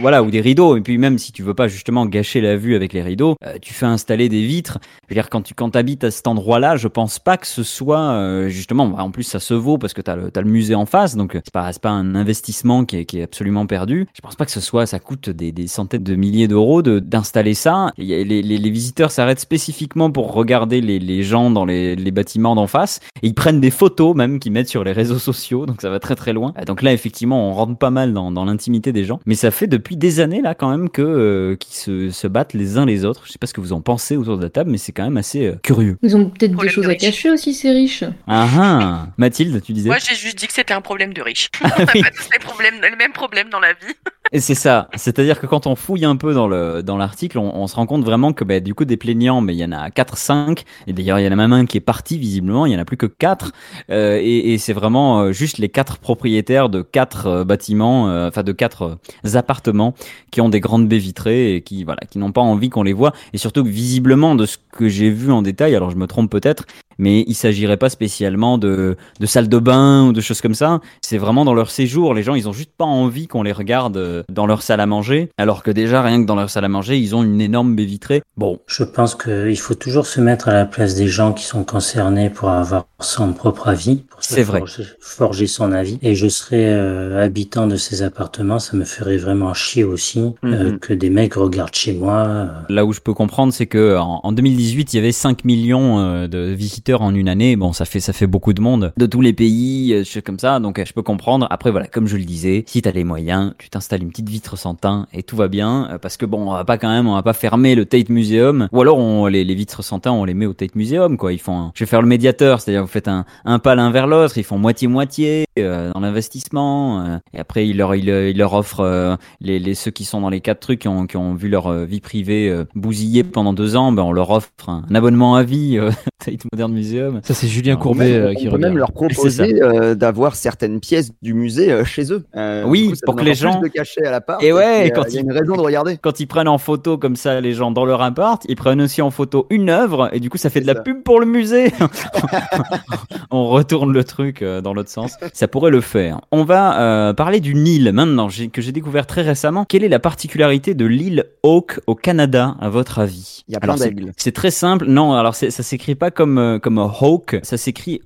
voilà, ou des rideaux. Et puis même si tu veux pas justement gâcher la vue avec les rideaux, euh, tu fais installer des vitres. Je veux dire, quand tu quand habites à cet endroit-là, je pense pas que ce soit euh, justement. bah, En plus, ça se vaut parce que t'as le, t'as le musée en face, donc c'est pas, pas un investissement qui est, qui est absolument perdu. Je pense pas que ce soit, ça coûte des, des centaines de milliers d'euros de- d'installer ça. A- les, les, les visiteurs s'arrêtent spécifiquement pour regarder les, les gens dans les, les bâtiments d'en face et ils prennent des photos même qu'ils mettent sur les réseaux sociaux, donc ça va très très loin. Euh, Donc là, effectivement, on rentre pas mal dans, dans l'intimité des gens, mais ça fait depuis des années là quand même que euh, qu'ils se, se battent les uns les autres. Je sais pas ce que vous en pensez autour de la table, mais c'est quand même assez euh, curieux. Ils ont peut-être des choses de à riches. cacher aussi, ces riches. Ah ah Mathilde, tu disais? Moi, j'ai juste dit que c'était un problème de riche. Ah On n'a oui. pas tous les, problèmes, les mêmes problèmes dans la vie. C'est ça. C'est-à-dire que quand on fouille un peu dans le dans l'article, on, on se rend compte vraiment que bah, du coup des plaignants, mais il y en a 4 5 et d'ailleurs il y en a même un qui est parti visiblement, il y en a plus que 4 euh, et, et c'est vraiment euh, juste les quatre propriétaires de quatre euh, bâtiments euh, enfin de quatre euh, appartements qui ont des grandes baies vitrées et qui voilà, qui n'ont pas envie qu'on les voit. Et surtout visiblement de ce que j'ai vu en détail, alors je me trompe peut-être, mais il s'agirait pas spécialement de de salles de bain ou de choses comme ça, c'est vraiment dans leur séjour, les gens ils ont juste pas envie qu'on les regarde euh, dans leur salle à manger, alors que déjà rien que dans leur salle à manger, ils ont une énorme baie vitrée. Bon, Je pense qu'il faut toujours se mettre à la place des gens qui sont concernés pour avoir son propre avis, pour se C'est vrai. forger, forger son avis. Et je serais euh, habitant de ces appartements, ça me ferait vraiment chier aussi euh, Mhm. que des mecs regardent chez moi. euh, Là où je peux comprendre, c'est que en, en 2018, il y avait 5 millions de visiteurs en une année. Bon, ça fait ça fait beaucoup de monde de tous les pays, comme ça. Donc je peux comprendre. Après voilà, comme je le disais, si t'as les moyens, tu t'installes une petite vitre sans teint et tout va bien. euh, Parce que bon, on va pas quand même, on va pas fermer le Tate Museum. Ou alors on les, les vitres sans teint, on les met au Tate Museum quoi. Ils font, un- je vais faire le médiateur, c'est-à-dire vous faites un, un pas l'un vers l'autre. Ils font moitié moitié euh, dans l'investissement. euh, et après ils leur ils, ils leur offrent euh, les, les ceux qui sont dans les quatre trucs qui ont, qui ont vu leur vie privée euh, bousillée pendant deux ans, ben on leur offre un, un abonnement à vie euh, Tate Modern Museum. Ça, c'est Julien Courbet Même- euh, on qui peut même leur proposer euh, d'avoir certaines pièces du musée euh, chez eux. Euh, Oui, coup, pour que les gens- à la part. Et ouais, quand il y a ils- une raison de regarder. Quand ils prennent en photo comme ça les gens dans leur appart, ils prennent aussi en photo une œuvre et du coup ça fait de la ça. pub pour le musée. on retourne le truc euh, dans l'autre sens. Ça pourrait le faire. On va euh, parler du Nil maintenant que j'ai découvert très récemment. Quelle est la particularité de l'île Hawke au Canada à votre avis? Il y a plein c'est- très simple. Non, alors ça s'écrit pas comme euh, comme Hawke, ça s'écrit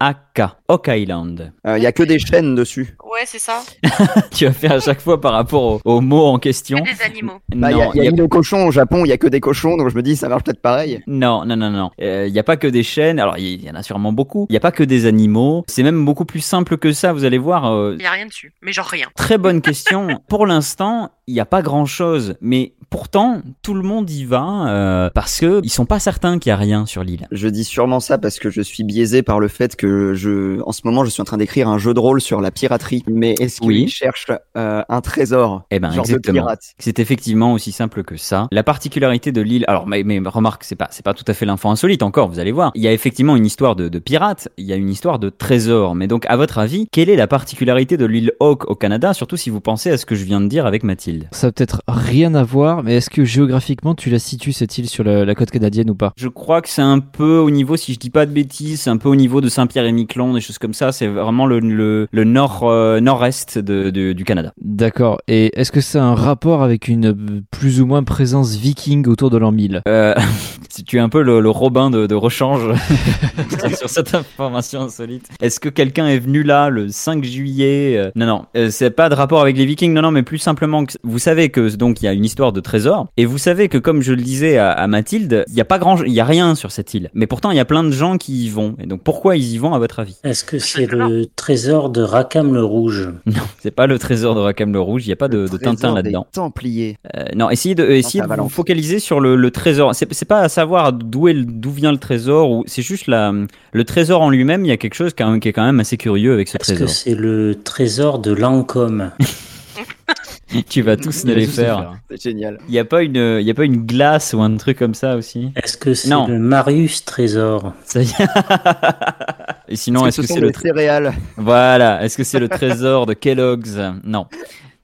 O-A-K, Hawke Island. Euh, Il y a que des chaînes dessus. Ouais, c'est ça. tu vas faire à chaque fois par rapport au- aux mots en question. Que des animaux. Bah, il y a, non, il y a y a- les cochons au Japon, il y a que des cochons, donc je me dis ça marche peut-être pareil. non, non, non, non. Il n'y a pas que des chaînes. Alors, il y, en a sûrement beaucoup. Il n'y a pas que des animaux. C'est même beaucoup plus simple que ça. Vous allez voir. euh, Il y a rien dessus. Mais genre rien. Très bonne question. Pour l'instant, il n'y a pas grand-chose, mais pourtant tout le monde y va euh, parce que ils sont pas certains qu'il y a rien sur l'île. Je dis sûrement ça parce que je suis biaisé par le fait que je, en ce moment, je suis en train d'écrire un jeu de rôle sur la piraterie. Mais est-ce qu'ils Oui. cherchent euh, un trésor Eh ben genre de exactement. pirate C'est effectivement aussi simple que ça. La particularité de l'île, alors mais, mais remarque, c'est pas c'est pas tout à fait l'info insolite encore. Vous allez voir. Il y a effectivement une histoire de, de pirates. Il y a une histoire de trésor. Mais donc à votre avis, quelle est la particularité de l'île Hawk au Canada, surtout si vous pensez à ce que je viens de dire avec Mathilde? Ça a peut-être rien à voir, mais est-ce que géographiquement tu la situes cette île sur la, la côte canadienne ou pas? Je crois que c'est un peu au niveau, si je dis pas de bêtises, c'est un peu au niveau de Saint-Pierre et Miquelon, des choses comme ça. C'est vraiment le, le, le nord, euh, nord-est de, de- du Canada. D'accord. Et est-ce que ça a un rapport avec une plus ou moins présence viking autour de l'an 1000 Euh, tu es un peu le, le Robin de, de rechange sur cette information insolite. Est-ce que quelqu'un est venu là le 5 juillet Euh, Non, non, c'est pas de rapport avec les Vikings. Non, non, mais plus simplement que vous savez que donc il y a une histoire de trésor et vous savez que comme je le disais à, à Mathilde, il y a pas grand, il y a rien sur cette île. Mais pourtant il y a plein de gens qui y vont. Et donc pourquoi ils y vont? À votre avis Est-ce que c'est le trésor de Rakam le Rouge? Non, c'est pas le trésor de Rakam le Rouge. Il y a pas de, de Tintin Trésor là-dedans. Templiers. Euh, non, essayez de, essayez de vous focaliser sur le, le trésor. C'est pas à savoir d'où vient le trésor ou c'est juste la le trésor en lui-même. Il y a quelque chose qui, est- quand même assez curieux avec ce Est-ce que trésor. c'est le trésor de Lancôme? Tu vas tous les faire. faire. C'est génial. Il y a pas une il y a pas une glace ou un truc comme ça aussi? Est-ce que c'est Non. le Marius Trésor Ça y est. Et sinon, est-ce que ce c'est le céréales? Voilà. Est-ce que c'est le trésor de Kellogg's? Non.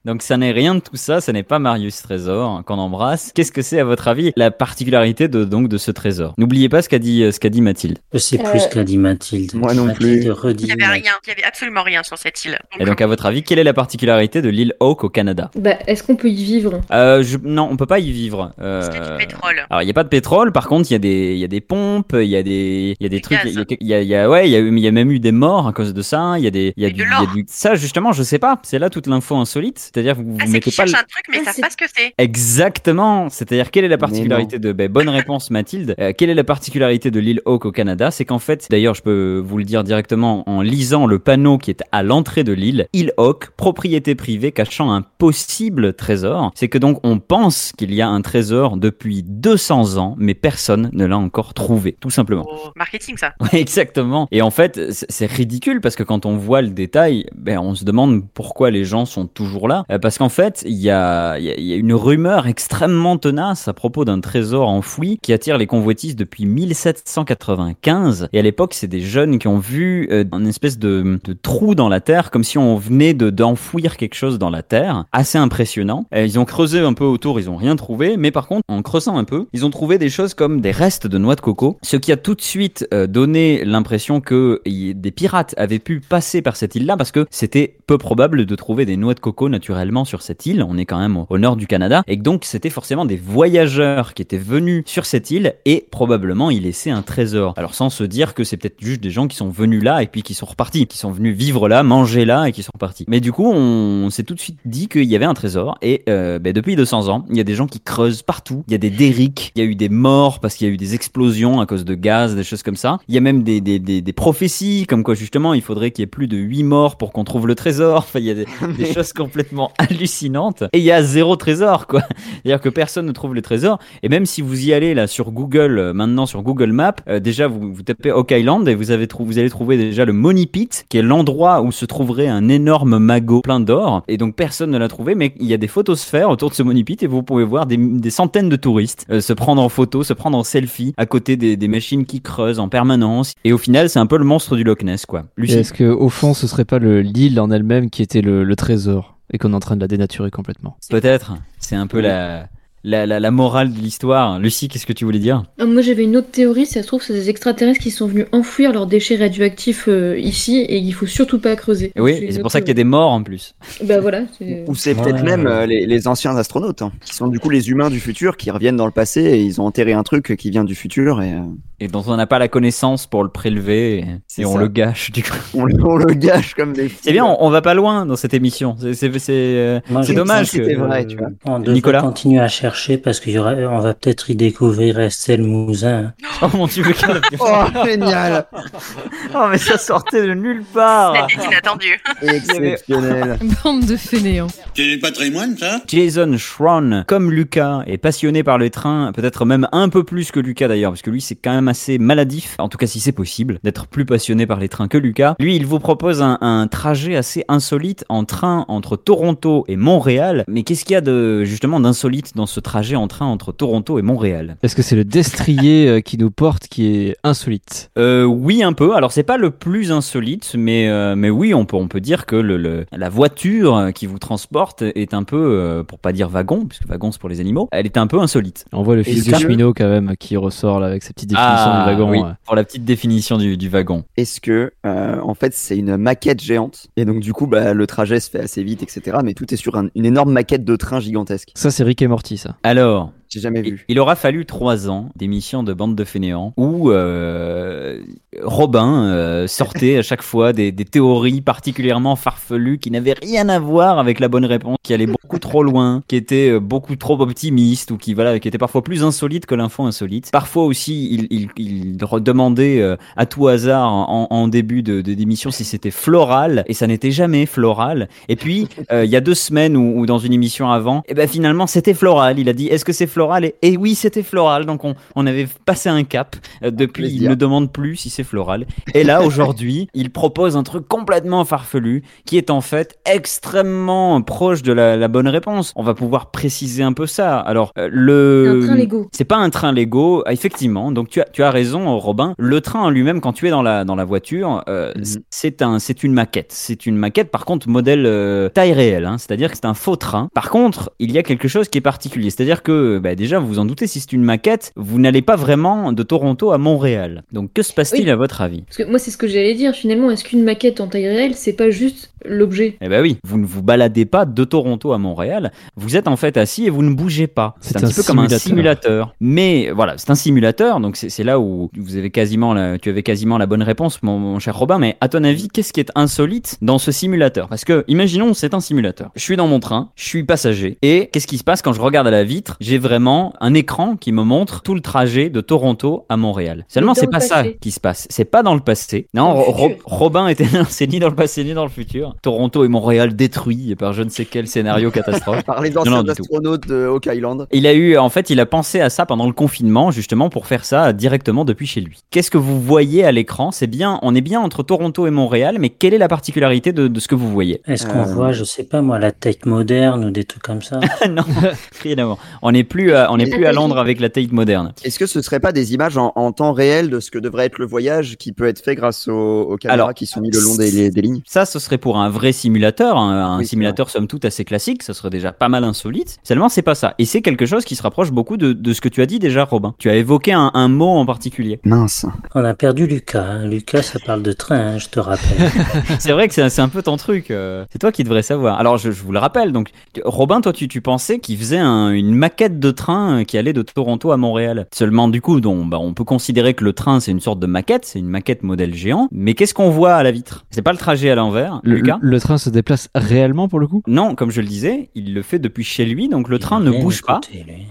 Donc ça n'est rien de tout ça, ça n'est pas Marius Trésor hein, qu'on embrasse. Qu'est-ce que c'est à votre avis la particularité de donc de ce trésor N'oubliez pas ce qu'a dit ce qu'a dit Mathilde. Je sais Euh, plus ce qu'a dit Mathilde. Moi non Mathilde plus. redit. Il y avait rien. Il y avait absolument rien sur cette île. Et donc à votre avis, quelle est la particularité de l'île Hawke au Canada Bah, est-ce qu'on peut y vivre euh, je... Non, on peut pas y vivre. Euh, Est-ce qu'il y a du pétrole Alors il y a pas de pétrole, par contre il y a des il y a des pompes, il y a des il y a des trucs, il y a, il y a- il y a- ouais, il y a y a même eu des morts à cause de ça. Il y a des il y a Et du, de il y a l'or. du- ça justement, je sais pas. C'est là toute l'info insolite, c'est-à-dire que vous, Ah, vous c'est mettez qu'ils pas le... cherchent un truc, mais Ah, ils savent pas ce que c'est. Exactement. C'est-à-dire quelle est la particularité de ben, bonne réponse Mathilde. Euh, quelle est la particularité de l'île Hawke au Canada? C'est qu'en fait, d'ailleurs, je peux vous le dire directement en lisant le panneau qui est à l'entrée de l'île, île Hawke, propriété privée cachant un possible trésor. C'est que donc on pense qu'il y a un trésor depuis 200 ans, mais personne ne l'a encore trouvé, tout simplement. Oh, marketing, ça. Ouais, exactement. Et en fait, c'est c'est ridicule parce que quand on voit le détail, ben, on se demande pourquoi les gens sont toujours là. Euh, Parce qu'en fait, il y a, y a- y a une rumeur extrêmement tenace à propos d'un trésor enfoui qui attire les convoitises depuis 1795. Et à l'époque, c'est des jeunes qui ont vu euh, un espèce de, de trou dans la terre, comme si on venait de d'enfouir quelque chose dans la terre. Assez impressionnant. Euh, ils ont creusé un peu autour, ils ont rien trouvé. Mais par contre, en creusant un peu, ils ont trouvé des choses comme des restes de noix de coco, ce qui a tout de suite euh, donné l'impression que des pirates avaient pu passer par cette île-là parce que c'était peu probable de trouver des noix de coco naturellement sur cette île. On est quand même au, nord du Canada et donc c'était forcément des voyageurs qui étaient venus sur cette île et probablement y laissaient un trésor. Alors sans se dire que c'est peut-être juste des gens qui sont venus là et puis qui sont repartis, qui sont venus vivre là, manger là et qui sont repartis. Mais du coup, on s'est tout de suite dit qu'il y avait un trésor et euh, ben, depuis 200 ans, il y a des gens qui creusent partout. Il y a des derricks, il y a eu des morts parce qu'il y a eu des explosions à cause de gaz, des choses comme ça. Il y a même des, des, des, des prophéties comme quoi justement il faudrait qu'il y ait plus de 8 morts pour qu'on trouve le trésor. Enfin, il y a des, des choses complètement hallucinantes et il y a zéro trésor quoi. C'est-à-dire que personne ne trouve le trésor. Et même si vous y allez là sur Google euh, maintenant sur Google Maps, euh, déjà vous, tapez Oak Island et vous avez vous allez trouver déjà le Money Pit qui est l'endroit où se trouverait un énorme magot plein d'or. Et donc personne ne l'a trouvé mais il y a des photosphères autour de ce Money Pit et vous pouvez voir des, centaines de touristes euh, se prendre en photo, se prendre en selfie à côté des, machines qui creusent en permanence. Et au final c'est un peu le monstre du Loch Ness quoi. Est-ce que au fond ce serait pas le l'île en elle-même qui était le trésor? Et qu'on est en train de la dénaturer complètement Peut-être. C'est un peu la, la, la, la morale de l'histoire. Lucie, qu'est-ce que tu voulais dire? Ah, Moi j'avais une autre théorie, ça se trouve c'est des extraterrestres qui sont venus enfouir leurs déchets radioactifs euh, ici et qu'il faut surtout pas creuser. Et Oui, et c'est pour ça qu'il y a des morts en plus. Bah voilà. Ou c'est Ouais, peut-être même euh, les, les anciens astronautes, hein, qui sont du coup les humains du futur, qui reviennent dans le passé et ils ont enterré un truc qui vient du futur et euh, Et dont on n'a pas la connaissance pour le prélever et, on le gâche du coup. on, le- on le gâche comme des. C'est bien, on, on va pas loin dans cette émission. C'est euh, dommage que. c'était vrai, tu vois. On devrait Nicolas continuer à chercher parce qu'il y aura, on va peut-être y découvrir Estelle Mouzin. Oh mon dieu, quel- Oh, génial oh mais ça sortait de nulle part. La tête inattendue. Exceptionnel Bande de fainéants. C'est du patrimoine, ça? Jason Schron, comme Lucas, est passionné par les trains, peut-être même un peu plus que Lucas d'ailleurs, parce que lui c'est quand même assez maladif, en tout cas si c'est possible, d'être plus passionné par les trains que Lucas. Lui, il vous propose un, un trajet assez insolite en train entre Toronto et Montréal. Mais qu'est-ce qu'il y a de justement d'insolite dans ce trajet en train entre Toronto et Montréal? Est-ce que c'est le destrier euh, qui nous porte qui est insolite? Euh, oui, un peu. Alors, c'est pas le plus insolite, mais, euh, mais oui, on peut, on peut dire que le, le- la voiture qui vous transporte est un peu, euh, pour pas dire wagon, puisque wagon c'est pour les animaux, elle est un peu insolite. On voit le fils du cheminot quand même qui ressort là avec sa petite définition du wagon. Ah, oui, ouais. pour la petite définition du, du wagon. Est-ce que, euh, en fait, c'est une maquette géante? Et donc du coup, bah, le trajet se fait assez vite, etc. Mais tout est sur un- une énorme maquette de train gigantesque. Ça c'est Rick et Morty ça. Alors, J'ai jamais il, vu. il aura fallu trois ans d'émissions de bande de fainéants où euh, Robin euh, sortait à chaque fois des, des théories particulièrement farfelues qui n'avaient rien à voir avec la bonne réponse, qui allaient beaucoup trop loin, qui étaient euh, beaucoup trop optimistes ou qui voilà, qui étaient parfois plus insolites que l'info insolite. Parfois aussi, il, il, il demandait à tout hasard en, en début de de- d'émission si c'était floral et ça n'était jamais floral. Et puis euh, il y a deux semaines ou, ou dans une émission avant, et ben finalement c'était floral. Il a dit est-ce que c'est floral et, et oui c'était floral. Donc on, on avait passé un cap. Euh, depuis il ne demande plus si c'est floral. Et là aujourd'hui il propose un truc complètement farfelu qui est en fait extrêmement proche de la, la bonne réponse. On va pouvoir préciser un peu ça. Alors euh, le Un train Lego. c'est pas un train Lego, ah, effectivement. Donc tu as, tu as raison, Robin. Le train en lui-même, quand tu es dans la, dans la voiture, euh, Mhm. c'est un, c'est une maquette. C'est une maquette, par contre, modèle euh, taille réelle. hein. C'est-à-dire que c'est un faux train. Par contre, il y a quelque chose qui est particulier. C'est-à-dire que, bah, déjà, vous vous en doutez, si c'est une maquette, vous n'allez pas vraiment de Toronto à Montréal. Donc que se passe-t-il Oui. à votre avis? Parce que moi c'est ce que j'allais dire, finalement, est-ce qu'une maquette en taille réelle, c'est pas juste l'objet Eh ben oui, vous ne vous baladez pas de Toronto à Montréal, vous êtes en fait assis et vous ne bougez pas. C'est un, un petit peu comme un simulateur. Mais voilà, c'est un simulateur, donc c'est là où vous avez quasiment la, tu avais quasiment la bonne réponse, mon, mon cher Robin. Mais à ton avis, qu'est-ce qui est insolite dans ce simulateur? Parce que imaginons, c'est un simulateur. Je suis dans mon train, je suis passager, et qu'est-ce qui se passe quand je regarde à la vitre? J'ai vraiment un écran qui me montre tout le trajet de Toronto à Montréal. Seulement, c'est pas ça qui se passe. C'est pas dans le passé. Non, Ro-. Robin était c'est ni dans le passé ni dans le futur. Toronto et Montréal détruits par je ne sais quel scénario catastrophe. Par les Non, anciens non, tout. astronautes de Oak Island. Il a eu, en fait, il a pensé à ça pendant le confinement, justement, pour faire ça directement depuis chez lui. Qu'est-ce que vous voyez à l'écran? C'est bien, on est bien entre Toronto et Montréal, mais quelle est la particularité de, de ce que vous voyez? Est-ce qu'on Euh. voit, je sais pas moi, la tech moderne ou des trucs comme ça? Non, rien voir. On n'est plus, à, on n'est plus à Londres avec la Tate moderne. Est-ce que ce serait pas des images en, en temps réel de ce que devrait être le voyage qui peut être fait grâce aux, aux caméras Alors, qui sont mis le long des, des lignes Ça, ce serait pour un vrai simulateur, un, un Oui, c'est simulateur somme toute assez classique, ça serait déjà pas mal insolite. Seulement, c'est pas ça. Et c'est quelque chose qui se rapproche beaucoup de, de ce que tu as dit déjà, Robin. Tu as évoqué un, un mot en particulier. Mince. On a perdu Lucas. hein. Lucas, ça parle de train, hein, je te rappelle. c'est vrai que c'est un peu ton truc. euh, C'est toi qui devrais savoir. Alors, je, je vous le rappelle. Donc, Robin, toi, tu, tu pensais qu'il faisait un- une maquette de train euh, qui allait de Toronto à Montréal. Seulement, du coup, donc, bah, on peut considérer que le train, c'est une sorte de maquette, c'est une maquette modèle géant. Mais qu'est-ce qu'on voit à la vitre? C'est pas le trajet à l'envers, Le, Lucas le train se déplace réellement pour le coup? Non, comme je le disais, il le fait depuis chez lui, donc le train ne bouge pas.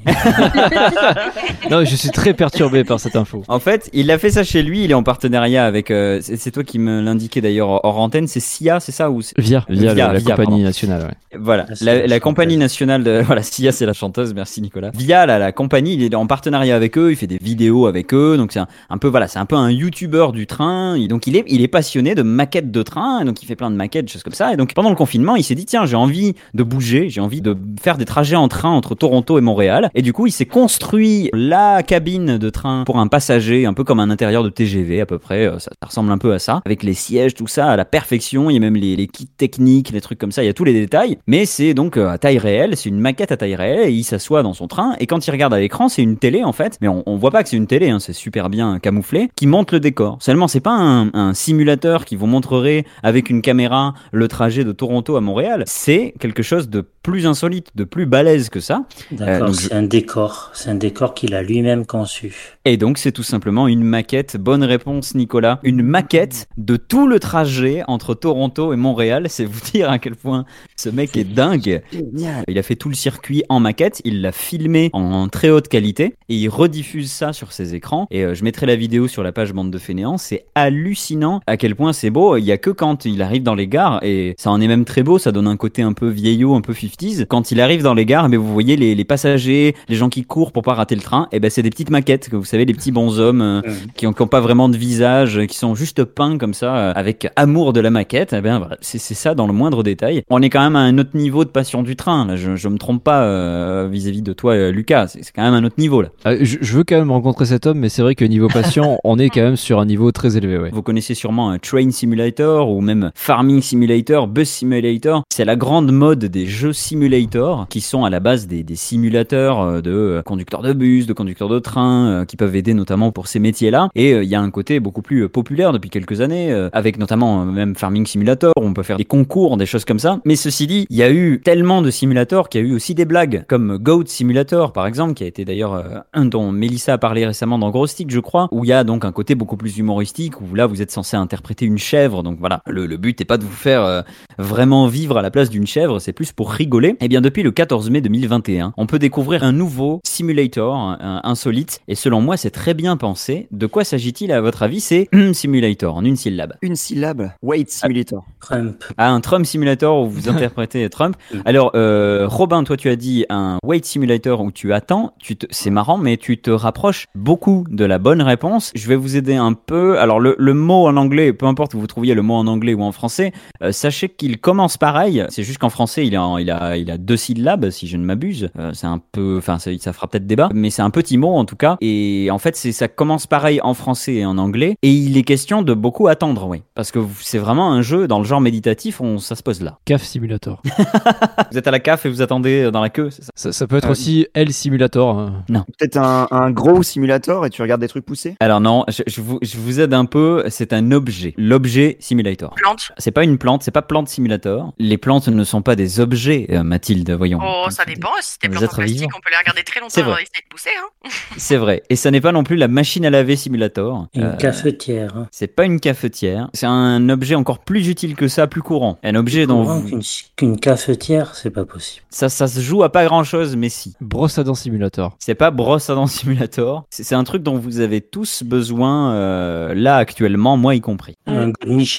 Non, je suis très perturbé par cette info. En fait, il a fait ça chez lui. Il est en partenariat avec. euh, c'est toi qui me l'indiquais d'ailleurs hors antenne. C'est SIA, c'est ça ou Via, via, Via, la, via, compagnie pardon. nationale. ouais. Voilà, la, la la chanteuse. compagnie nationale de voilà, Sia c'est la chanteuse, merci Nicolas. Via la, la compagnie, il est en partenariat avec eux, il fait des vidéos avec eux, donc c'est un, un peu voilà, c'est un peu un youtubeur du train. Il- donc il est il est passionné de maquettes de train, et donc il fait plein de maquettes, choses comme ça. Et donc pendant le confinement, il s'est dit tiens j'ai envie de bouger, j'ai envie de faire des trajets en train entre Toronto et Montréal. Et du coup il s'est construit la cabine de train pour un passager, un peu comme un intérieur de TGV à peu près. euh, Ça, ressemble un peu à ça, avec les sièges, tout ça à la perfection. Il y a même les, kits techniques, les trucs comme ça. Il y a tous les détails. Mais c'est donc euh, à taille réelle, c'est une maquette à taille réelle. Et il s'assoit dans son train train et quand il regarde à l'écran, c'est une télé en fait, mais on, on voit pas que c'est une télé, hein, c'est super bien camouflé, qui monte le décor. Seulement, c'est pas un, un simulateur qui vous montrerait avec une caméra le trajet de Toronto à Montréal. C'est quelque chose de plus insolite, de plus balèze que ça. D'accord, donc, c'est un décor. C'est un décor qu'il a lui-même conçu. Et donc, c'est tout simplement une maquette. Bonne réponse, Nicolas. Une maquette de tout le trajet entre Toronto et Montréal. C'est vous dire à quel point ce mec est dingue. Génial. Il a fait tout le circuit en maquette, il l'a filmé en très haute qualité et il rediffuse ça sur ses écrans. Et euh, je mettrai la vidéo sur la page Bande de Fainéants. C'est hallucinant à quel point c'est beau. Il y a que quand il arrive dans les gares et ça en est même très beau. Ça donne un côté un peu vieillot, un peu 50s. Quand il arrive dans les gares, mais vous voyez les, les passagers, les gens qui courent pour pas rater le train. Et ben c'est des petites maquettes que vous savez, les petits bonshommes euh, qui, ont, qui ont pas vraiment de visage, qui sont juste peints comme ça euh, avec amour de la maquette. Eh ben voilà, c'est c'est ça dans le moindre détail. On est quand même à un autre niveau de passion du train. Là. Je, je me trompe pas euh, vis-à- -vis de toi, euh, Lucas. C'est c'est quand même un autre niveau là. Euh, je, je veux quand même rencontrer cet homme, mais c'est vrai que niveau passion, on est quand même sur un niveau très élevé. Ouais. Vous connaissez sûrement un Train Simulator ou même Farming Simulator, Bus Simulator. C'est la grande mode des jeux simulator qui sont à la base des, simulateurs euh, de euh, conducteurs de bus, de conducteurs de train, euh, qui peuvent aider notamment pour ces métiers-là. Et il y a un côté beaucoup plus populaire depuis quelques années, avec notamment même Farming Simulator, où on peut faire des concours, des choses comme ça. Mais ceci dit, il y a eu tellement de simulators qu'il y a eu aussi des blagues, comme Goat Simulator par exemple, qui a été d'ailleurs un dont Melissa a parlé récemment dans Gros Stick, je crois, où il y a donc un côté beaucoup plus humoristique, où là vous êtes censé interpréter une chèvre. Donc voilà, le, le but n'est pas de vous faire euh, vraiment vivre à la place d'une chèvre, c'est plus pour rigoler. Et bien depuis le 14 mai 2021, on peut découvrir un nouveau simulator un- un insolite, et selon moi c'est très bien pensé. De quoi s'agit-il à votre avis? C'est simulator en une syllabe. Une syllabe? Wait Simulator. Trump. Ah, un Trump Simulator où vous interprétez Trump. Alors, euh, Robin, toi, tu as dit un Wait Simulator où tu attends. Tu te... C'est marrant, mais tu te rapproches beaucoup de la bonne réponse. Je vais vous aider un peu. Alors, le, le mot en anglais, peu importe que vous trouviez le mot en anglais ou en français, euh, sachez qu'il commence pareil. C'est juste qu'en français, il, est en- il, a, il a deux syllabes, si je ne m'abuse. Euh, c'est un peu... Enfin, ça, ça fera peut-être débat, mais c'est un petit mot en tout cas. Et en fait, c'est ça commence pareil en français et en anglais. Et il est question de beaucoup attendre, oui. Parce que c'est vraiment un jeu dans le genre méditatif, on, ça se pose là. CAF Simulator. Vous êtes à la CAF et vous attendez dans la queue, c'est ça? Ça, ça peut être Euh, aussi L Simulator. hein. Peut-être un, un gros simulator et tu regardes des trucs poussés? Alors non, je, je vous, je vous aide un peu, c'est un objet. L'objet simulator. Plante. C'est pas une plante, c'est pas plante simulator. Les plantes ne sont pas des objets, euh, Mathilde, voyons. Oh, ça dépend. Si Des plantes en plastique, vivants. on peut les regarder très C'est longtemps vrai. et essayer de pousser. Hein. C'est vrai. Et ça n'est pas non plus la machine à laver simulator. Une Euh, cafetière. C'est pas une cafetière. C'est un objet encore plus utile que ça, plus courant. Un objet dont Courant vous- Qu'une qu'une cafetière, c'est pas possible. ça, ça se joue à pas grand chose, mais si. Brosse à dents Simulator. C'est pas brosse à dents simulator. C'est un truc dont vous avez tous besoin euh, là actuellement, moi y compris. Un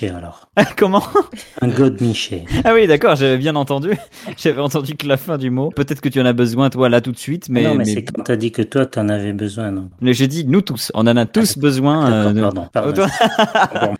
alors. Comment? Un godemiché. Ah oui, d'accord, j'avais bien entendu. J'avais entendu que la fin du mot. Peut-être que tu en as besoin, toi, là, tout de suite, mais, non, mais, mais- c'est quand t'as dit que toi, t'en avais besoin, non? Mais j'ai dit nous tous. On en a tous besoin. D'accord, euh, pardon, pardon. Autour...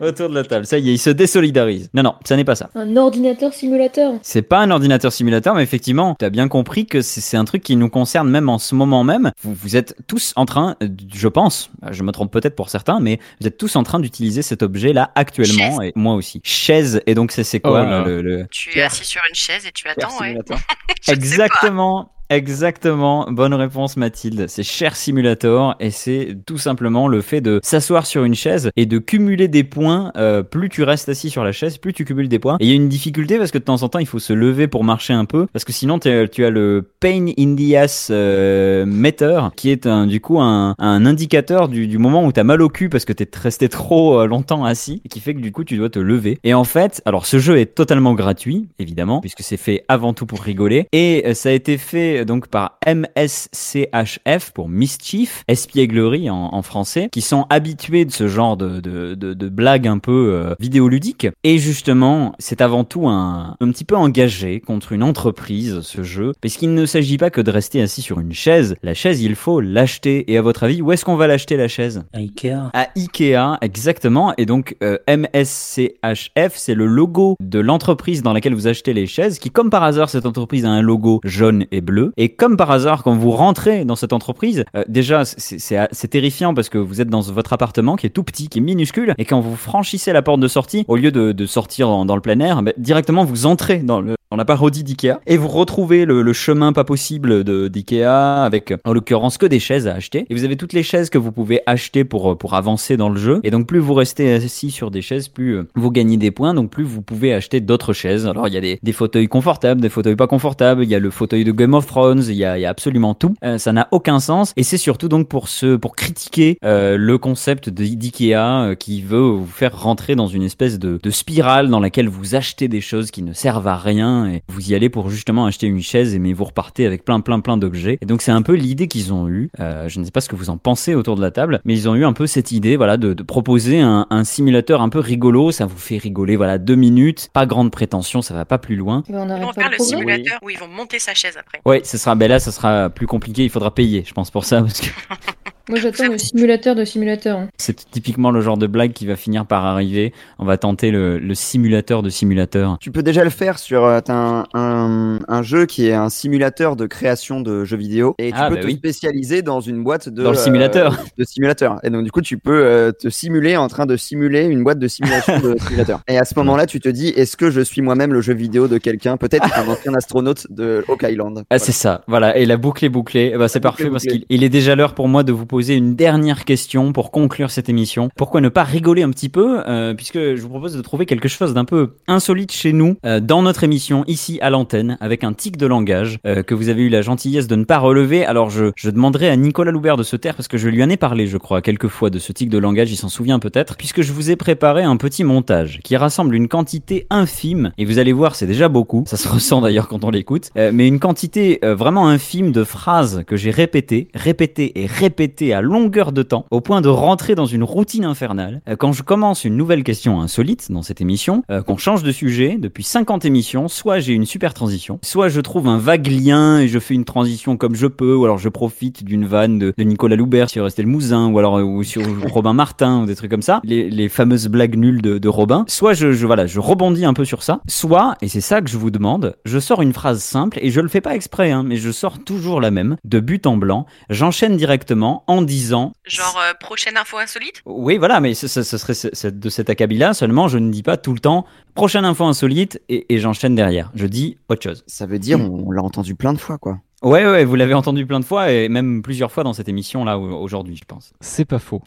autour de la table. Ça y est, ils se désolidarisent. Non, non, ça n'est pas ça. Un ordinateur simulateur. C'est pas un ordinateur simulateur, mais effectivement, tu as bien compris que c'est c'est un truc qui nous concerne même en ce moment même. Vous, vous êtes tous en train, euh, je pense, je me trompe peut-être pour certains, mais vous êtes tous en train d'utiliser cet objet-là actuellement, et moi aussi. Chaise, et donc c'est c'est quoi Oh là là. le- le, Tu es assis sur une chaise et tu attends, ouais. Exactement. Exactement, bonne réponse Mathilde. C'est Cher Simulator et c'est tout simplement le fait de s'asseoir sur une chaise et de cumuler des points. euh, plus tu restes assis sur la chaise, plus tu cumules des points. Et il y a une difficulté parce que de temps en temps il faut se lever pour marcher un peu parce que sinon tu as le Pain in the Ass euh, Meter qui est un, du coup un, un indicateur du, moment où t'as mal au cul parce que t'es resté trop euh, longtemps assis et qui fait que du coup tu dois te lever. Et en fait, alors ce jeu est totalement gratuit évidemment puisque c'est fait avant tout pour rigoler et ça a été fait euh, donc par MSCHF pour Mischief, espièglerie en, en français, qui sont habitués de ce genre de, de, de, de blagues un peu euh, vidéoludiques. Et justement, c'est avant tout un, un petit peu engagé contre une entreprise, ce jeu, parce qu'il ne s'agit pas que de rester assis sur une chaise. La chaise, il faut l'acheter. Et à votre avis, où est-ce qu'on va l'acheter la chaise? À Ikea. à Ikea, exactement. Et donc, euh, MSCHF, c'est le logo de l'entreprise dans laquelle vous achetez les chaises, qui, comme par hasard, cette entreprise a un logo jaune et bleu. Et comme par hasard, quand vous rentrez dans cette entreprise, euh, déjà, c'est- c'est terrifiant parce que vous êtes dans votre appartement qui est tout petit, qui est minuscule, et quand vous franchissez la porte de sortie, au lieu de, sortir dans, dans le plein air, bah, directement vous entrez dans le, dans la parodie d'Ikea. Et vous retrouvez le, le chemin pas possible d'Ikea avec en l'occurrence que des chaises à acheter. Et vous avez toutes les chaises que vous pouvez acheter pour pour avancer dans le jeu. Et donc plus vous restez assis sur des chaises plus euh, vous gagnez des points. Donc plus vous pouvez acheter d'autres chaises. Alors il y a des, des fauteuils confortables des fauteuils pas confortables. Il y a le fauteuil de Game of Thrones. Il y a, il y a absolument tout. Euh, ça n'a aucun sens. Et c'est surtout donc pour pour critiquer euh, le concept d'Ikea euh, qui veut vous faire rentrer dans une espèce de, de spirale dans laquelle vous achetez des choses qui ne servent à rien et vous y allez pour justement acheter une chaise et mais vous repartez avec plein plein plein d'objets. Et donc c'est un peu l'idée qu'ils ont eu Euh, je ne sais pas ce que vous en pensez autour de la table mais ils ont eu un peu cette idée voilà de, de proposer un, un simulateur un peu rigolo. Ça vous fait rigoler voilà deux minutes. Pas grande prétention ça va pas plus loin. Mais on Ils vont faire le simulateur où ils vont monter sa chaise après. ouais ce sera ben là ça sera plus compliqué. Il faudra payer je pense pour ça parce que Moi j'attends le simulateur de simulateur. hein. c'est typiquement le genre de blague qui va finir par arriver on va tenter le, le simulateur de simulateur Tu peux déjà le faire sur euh, un, un, un jeu qui est un simulateur de création de jeux vidéo et tu Ah, peux bah te oui. spécialiser dans une boîte de Dans le simulateur. euh, de simulateur. Et donc du coup tu peux euh, te simuler en train de simuler une boîte de simulation de simulateur. Et à ce moment-là tu te dis est-ce que je suis moi-même le jeu vidéo de quelqu'un? Peut-être un ancien astronaute de Hawk Island. Ah, c'est ça, voilà. Et la boucle est bouclée. Eh ben, c'est parfait parce qu'il il est déjà l'heure pour moi de vous poser une dernière question pour conclure cette émission. Pourquoi ne pas rigoler un petit peu euh, Puisque je vous propose de trouver quelque chose d'un peu insolite chez nous euh, dans notre émission ici à l'antenne avec un tic de langage euh, que vous avez eu la gentillesse de ne pas relever. Alors je, je demanderai à Nicolas Loubert de se taire parce que je lui en ai parlé, je crois, quelques fois de ce tic de langage. Il s'en souvient peut-être puisque je vous ai préparé un petit montage qui rassemble une quantité infime et vous allez voir, c'est déjà beaucoup. Ça se ressent d'ailleurs quand on l'écoute, mais une quantité vraiment infime de phrases que j'ai répétées, répétées et répétées à longueur de temps, au point de rentrer dans une routine infernale. Euh, quand je commence une nouvelle question insolite dans cette émission, euh, qu'on change de sujet depuis 50 émissions, soit j'ai une super transition, soit je trouve un vague lien et je fais une transition comme je peux, ou alors je profite d'une vanne de, Nicolas Loubert sur Estelle Mouzin, ou alors euh, ou sur Robin Martin, ou des trucs comme ça, les, fameuses blagues nulles de, Robin. Soit je, voilà, je rebondis un peu sur ça, soit, et c'est ça que je vous demande, je sors une phrase simple et je le fais pas exprès, hein, mais je sors toujours la même, de but en blanc. J'enchaîne directement en disant Genre euh, prochaine info insolite? Oui, voilà, mais ce, ce- ce serait ce- ce- de cet acabit-là. Seulement, je ne dis pas tout le temps prochaine info insolite et, et j'enchaîne derrière. Je dis autre chose. Ça veut dire on, on l'a entendu plein de fois quoi. Ouais, ouais, vous l'avez entendu plein de fois et même plusieurs fois dans cette émission là au- aujourd'hui, je pense. C'est pas faux.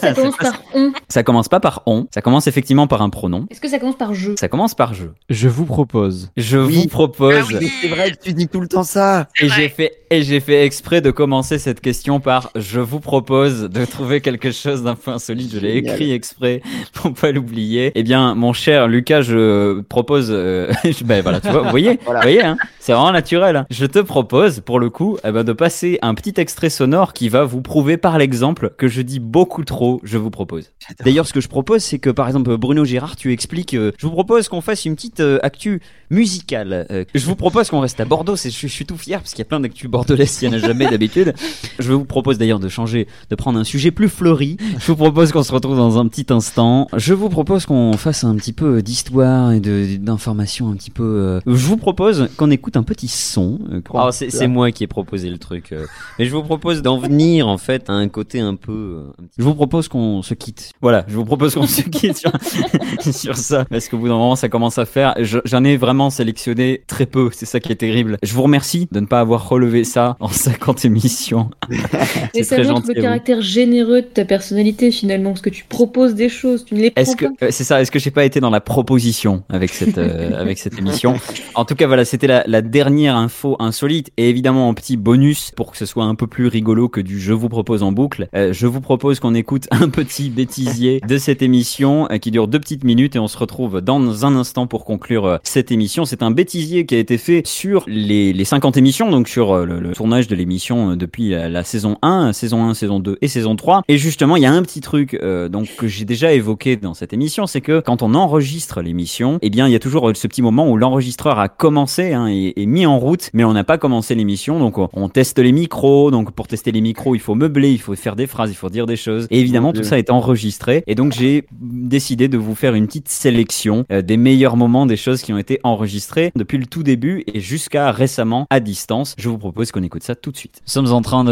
Ça commence par on? Ça commence pas par on, ça commence effectivement par un pronom. Est-ce que ça commence par je? Ça commence par je. Je vous propose. Je Oui. vous propose. Ah oui. C'est vrai que tu dis tout le temps ça. Et j'ai fait et j'ai fait exprès de commencer cette question par je vous propose de trouver quelque chose d'un peu insolite. Je l'ai écrit exprès pour pas l'oublier. Eh bien, mon cher Lucas, je propose. euh, ben voilà, tu vois, vous voyez, Voilà. vous voyez, hein, c'est vraiment naturel. hein. Je te propose, pour le coup, eh ben, de passer un petit extrait sonore qui va vous prouver par l'exemple que je dis beaucoup trop. Je vous propose. D'ailleurs, ce que je propose, c'est que par exemple, Bruno Girard, tu expliques. euh, je vous propose qu'on fasse une petite euh, actu musicale. Euh, je vous propose qu'on reste à Bordeaux. Je, suis- je suis tout fier parce qu'il y a plein d'actu bordelaises, il y en a jamais d'habitude. Je vous propose d'ailleurs de changer, de prendre un sujet plus fleuri. Je vous propose qu'on se retrouve dans un petit instant. Je vous propose qu'on fasse un petit peu d'histoire et de, d'informations un petit peu. euh, Je vous propose qu'on écoute un petit son. Oh, c'est, c'est moi qui ai proposé le truc. euh. Mais je vous propose d'en venir en fait à un côté un peu. euh, un petit- Je vous propose qu'on se quitte. Voilà, je vous propose qu'on se quitte sur, sur ça parce qu'au bout d'un moment ça commence à faire. Je- J'en ai vraiment sélectionné très peu. C'est ça qui est terrible. Je vous remercie de ne pas avoir relevé ça en 50 émissions. C'est ça très montre gentil. le caractère généreux de ta personnalité finalement, parce que tu proposes des choses, tu ne les prends Est-ce que pas. euh, c'est ça Est-ce que j'ai pas été dans la proposition avec cette euh, avec cette émission? En tout cas, voilà, c'était la, la dernière info insolite et évidemment en petit bonus pour que ce soit un peu plus rigolo que du je vous propose en boucle. euh, je vous propose qu'on écoute un petit bêtisier de cette émission euh, qui dure deux petites minutes et on se retrouve dans un instant pour conclure euh, cette émission. C'est un bêtisier qui a été fait sur les, les 50 émissions, donc sur le, tournage de l'émission depuis la, saison 1, saison 1, saison 2 et saison 3. Et justement, il y a un petit truc donc que j'ai déjà évoqué dans cette émission, c'est que quand on enregistre l'émission, eh bien, il y a toujours ce petit moment où l'enregistreur a commencé hein, et mis en route, mais on n'a pas commencé l'émission. Donc, on, on teste les micros. Donc, pour tester les micros, il faut meubler, il faut faire des phrases, il faut dire des choses. Et évidemment, tout ça est enregistré. Et donc, j'ai décidé de vous faire une petite sélection euh, des meilleurs moments des choses qui ont été enregistrées depuis le tout début et jusqu'à récemment à distance. Je vous propose qu'on écoute ça tout de suite. Nous sommes en train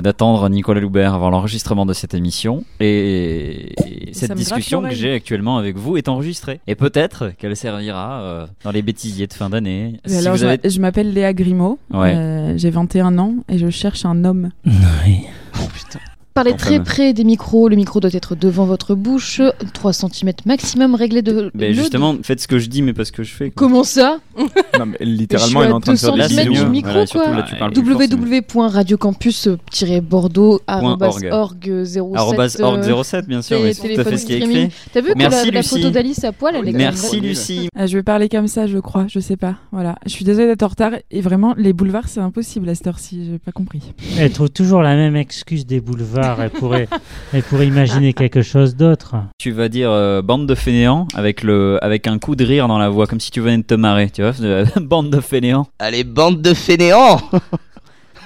d'attendre Nicolas Loubert avant l'enregistrement de cette émission et, et cette discussion que j'ai actuellement avec vous est enregistrée. Et peut-être qu'elle servira euh, dans les bêtisiers de fin d'année. Si alors, avez- je m'appelle Léa Grimaud. Ouais. Euh, J'ai 21 ans et je cherche un homme. Parlez Enfin, très ouais. près des micros. Le micro doit être devant votre bouche. 3 cm maximum réglé de. Le- justement, faites ce que je dis, mais pas ce que je fais. quoi. Comment ça Non, mais littéralement, Je suis il est en train de faire 200 des bisous. du micro, Voilà, surtout quoi. là, tu parles plus fort, c'est mieux. www.radiocampus-bordeaux Org. org 07 Arrobase org 07, bien sûr, mais c'est tout à fait ce qui est streaming. écrit. T'as vu que Merci, la, la Lucie. photo d'Alice à poil, elle est Merci. Lucie. Euh, je vais parler comme ça, je crois. Je sais pas. Voilà. Je suis désolée d'être en retard. Et vraiment, les boulevards, c'est impossible à cette heure-ci. J'ai pas compris. Elle trouve toujours la même excuse des boulevards. Elle pourrait, elle pourrait imaginer quelque chose d'autre. Tu vas dire euh, bande de fainéants avec, le, avec un coup de rire dans la voix, comme si tu venais de te marrer, tu vois. bande de fainéants. Allez, bande de fainéants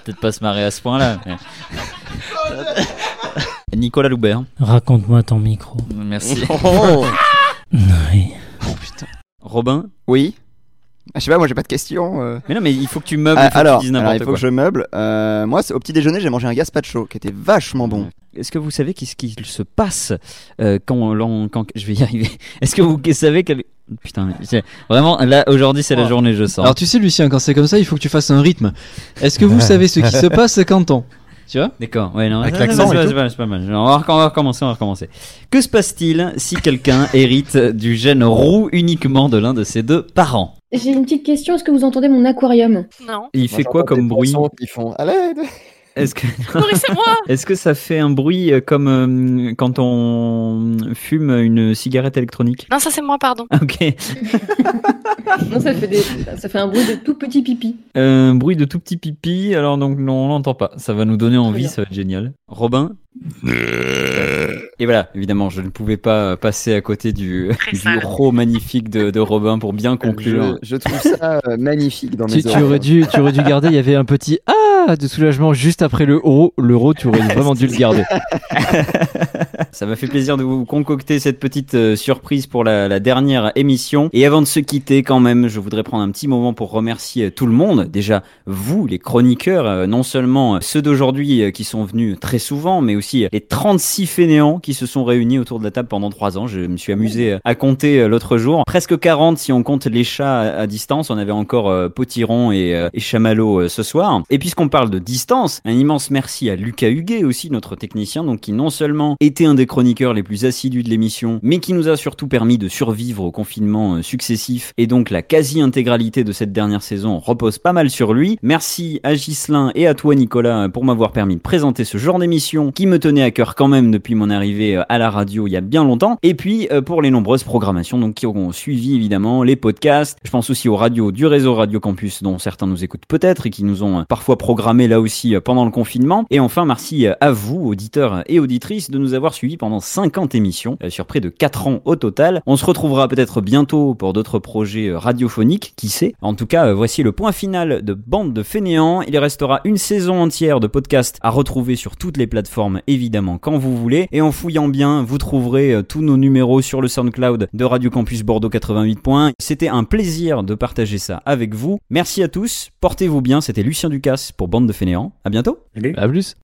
Peut-être pas se marrer à ce point-là. mais- Nicolas Loubert. Raconte-moi ton micro. Merci. Oh. Oui. Robin? Oui. Ah, Je sais pas, moi j'ai pas de questions. euh. Mais non, mais il faut que tu meubles, Ah, il faut que alors, tu dises alors, n'importe il faut quoi. que je meuble. Euh, moi, c'est- au petit déjeuner, j'ai mangé un gazpacho qui était vachement bon. Est-ce que vous savez qu'est-ce qui se passe euh, quand, l'on- quand je vais y arriver? Est-ce que vous savez quel putain c'est- vraiment là aujourd'hui c'est la Oh. journée je sens. Alors tu sais Lucien, quand c'est comme ça, il faut que tu fasses un rythme. Est-ce que vous savez ce qui se passe quand on Tu vois? D'accord, ouais, non, Avec ça, l'accent c'est et pas- tout. c'est pas, c'est pas mal. On va, on va recommencer, on va recommencer. Que se passe-t-il si quelqu'un hérite du gène roux uniquement de l'un de ses deux parents? J'ai une petite question, est-ce que vous entendez mon aquarium? Non. Il fait quoi comme bruit? Ils font à l'aide. Est-ce que Est-ce que ça fait un bruit euh, comme euh, quand on fume une cigarette électronique? Non, ça c'est moi, pardon. Ok. Non, ça fait, des... ça fait un bruit de tout petit pipi. Un bruit de tout petit pipi, alors donc non, on l'entend pas. Ça va nous donner envie, ça va être génial. Robin? Et voilà, évidemment, je ne pouvais pas passer à côté du, du ro magnifique de, de Robin pour bien conclure. Je, je trouve ça euh, magnifique dans mes tu, tu aurais dû, tu aurais dû garder, il y avait un petit ah de soulagement juste après le euro. L'euro, tu aurais vraiment dû le garder. Ça m'a fait plaisir de vous concocter cette petite euh, surprise pour la, la dernière émission. Et avant de se quitter, quand même, je voudrais prendre un petit moment pour remercier euh, tout le monde. Déjà, vous, les chroniqueurs, euh, non seulement euh, ceux d'aujourd'hui euh, qui sont venus très souvent, mais aussi euh, les 36 fainéants qui se sont réunis autour de la table pendant trois ans. Je me suis amusé à compter euh, l'autre jour. Presque 40 si on compte les chats à, distance. On avait encore euh, Potiron et, euh, Chamallow ce soir. Et puisqu'on parle de distance, un immense merci à Lucas Huguet aussi, notre technicien, donc qui non seulement était un des chroniqueurs les plus assidus de l'émission, mais qui nous a surtout permis de survivre au confinement successif. Et donc la quasi-intégralité de cette dernière saison repose pas mal sur lui. Merci à Ghislain et à toi Nicolas pour m'avoir permis de présenter ce genre d'émission qui me tenait à cœur quand même depuis mon arrivée euh, à la radio il y a bien longtemps. Et puis euh, pour les nombreuses programmations donc qui auront suivi évidemment les podcasts. Je pense aussi aux radios du réseau Radio Campus dont certains nous écoutent peut-être et qui nous ont euh, parfois programmé là aussi pendant le confinement. Et enfin merci à vous auditeurs et auditrices de nous avoir suivis pendant 50 émissions sur près de 4 ans au total. On se retrouvera peut-être bientôt pour d'autres projets radiophoniques, qui sait? En tout cas, voici le point final de Bande de fainéants. Il restera une saison entière de podcast à retrouver sur toutes les plateformes évidemment quand vous voulez. Et en fouillant bien, vous trouverez euh, tous nos numéros sur le SoundCloud de Radio Campus Bordeaux 88 points. C'était un plaisir de partager ça avec vous. Merci à tous, portez-vous bien, c'était Lucien Ducasse pour Bande de fainéants. À bientôt. À plus.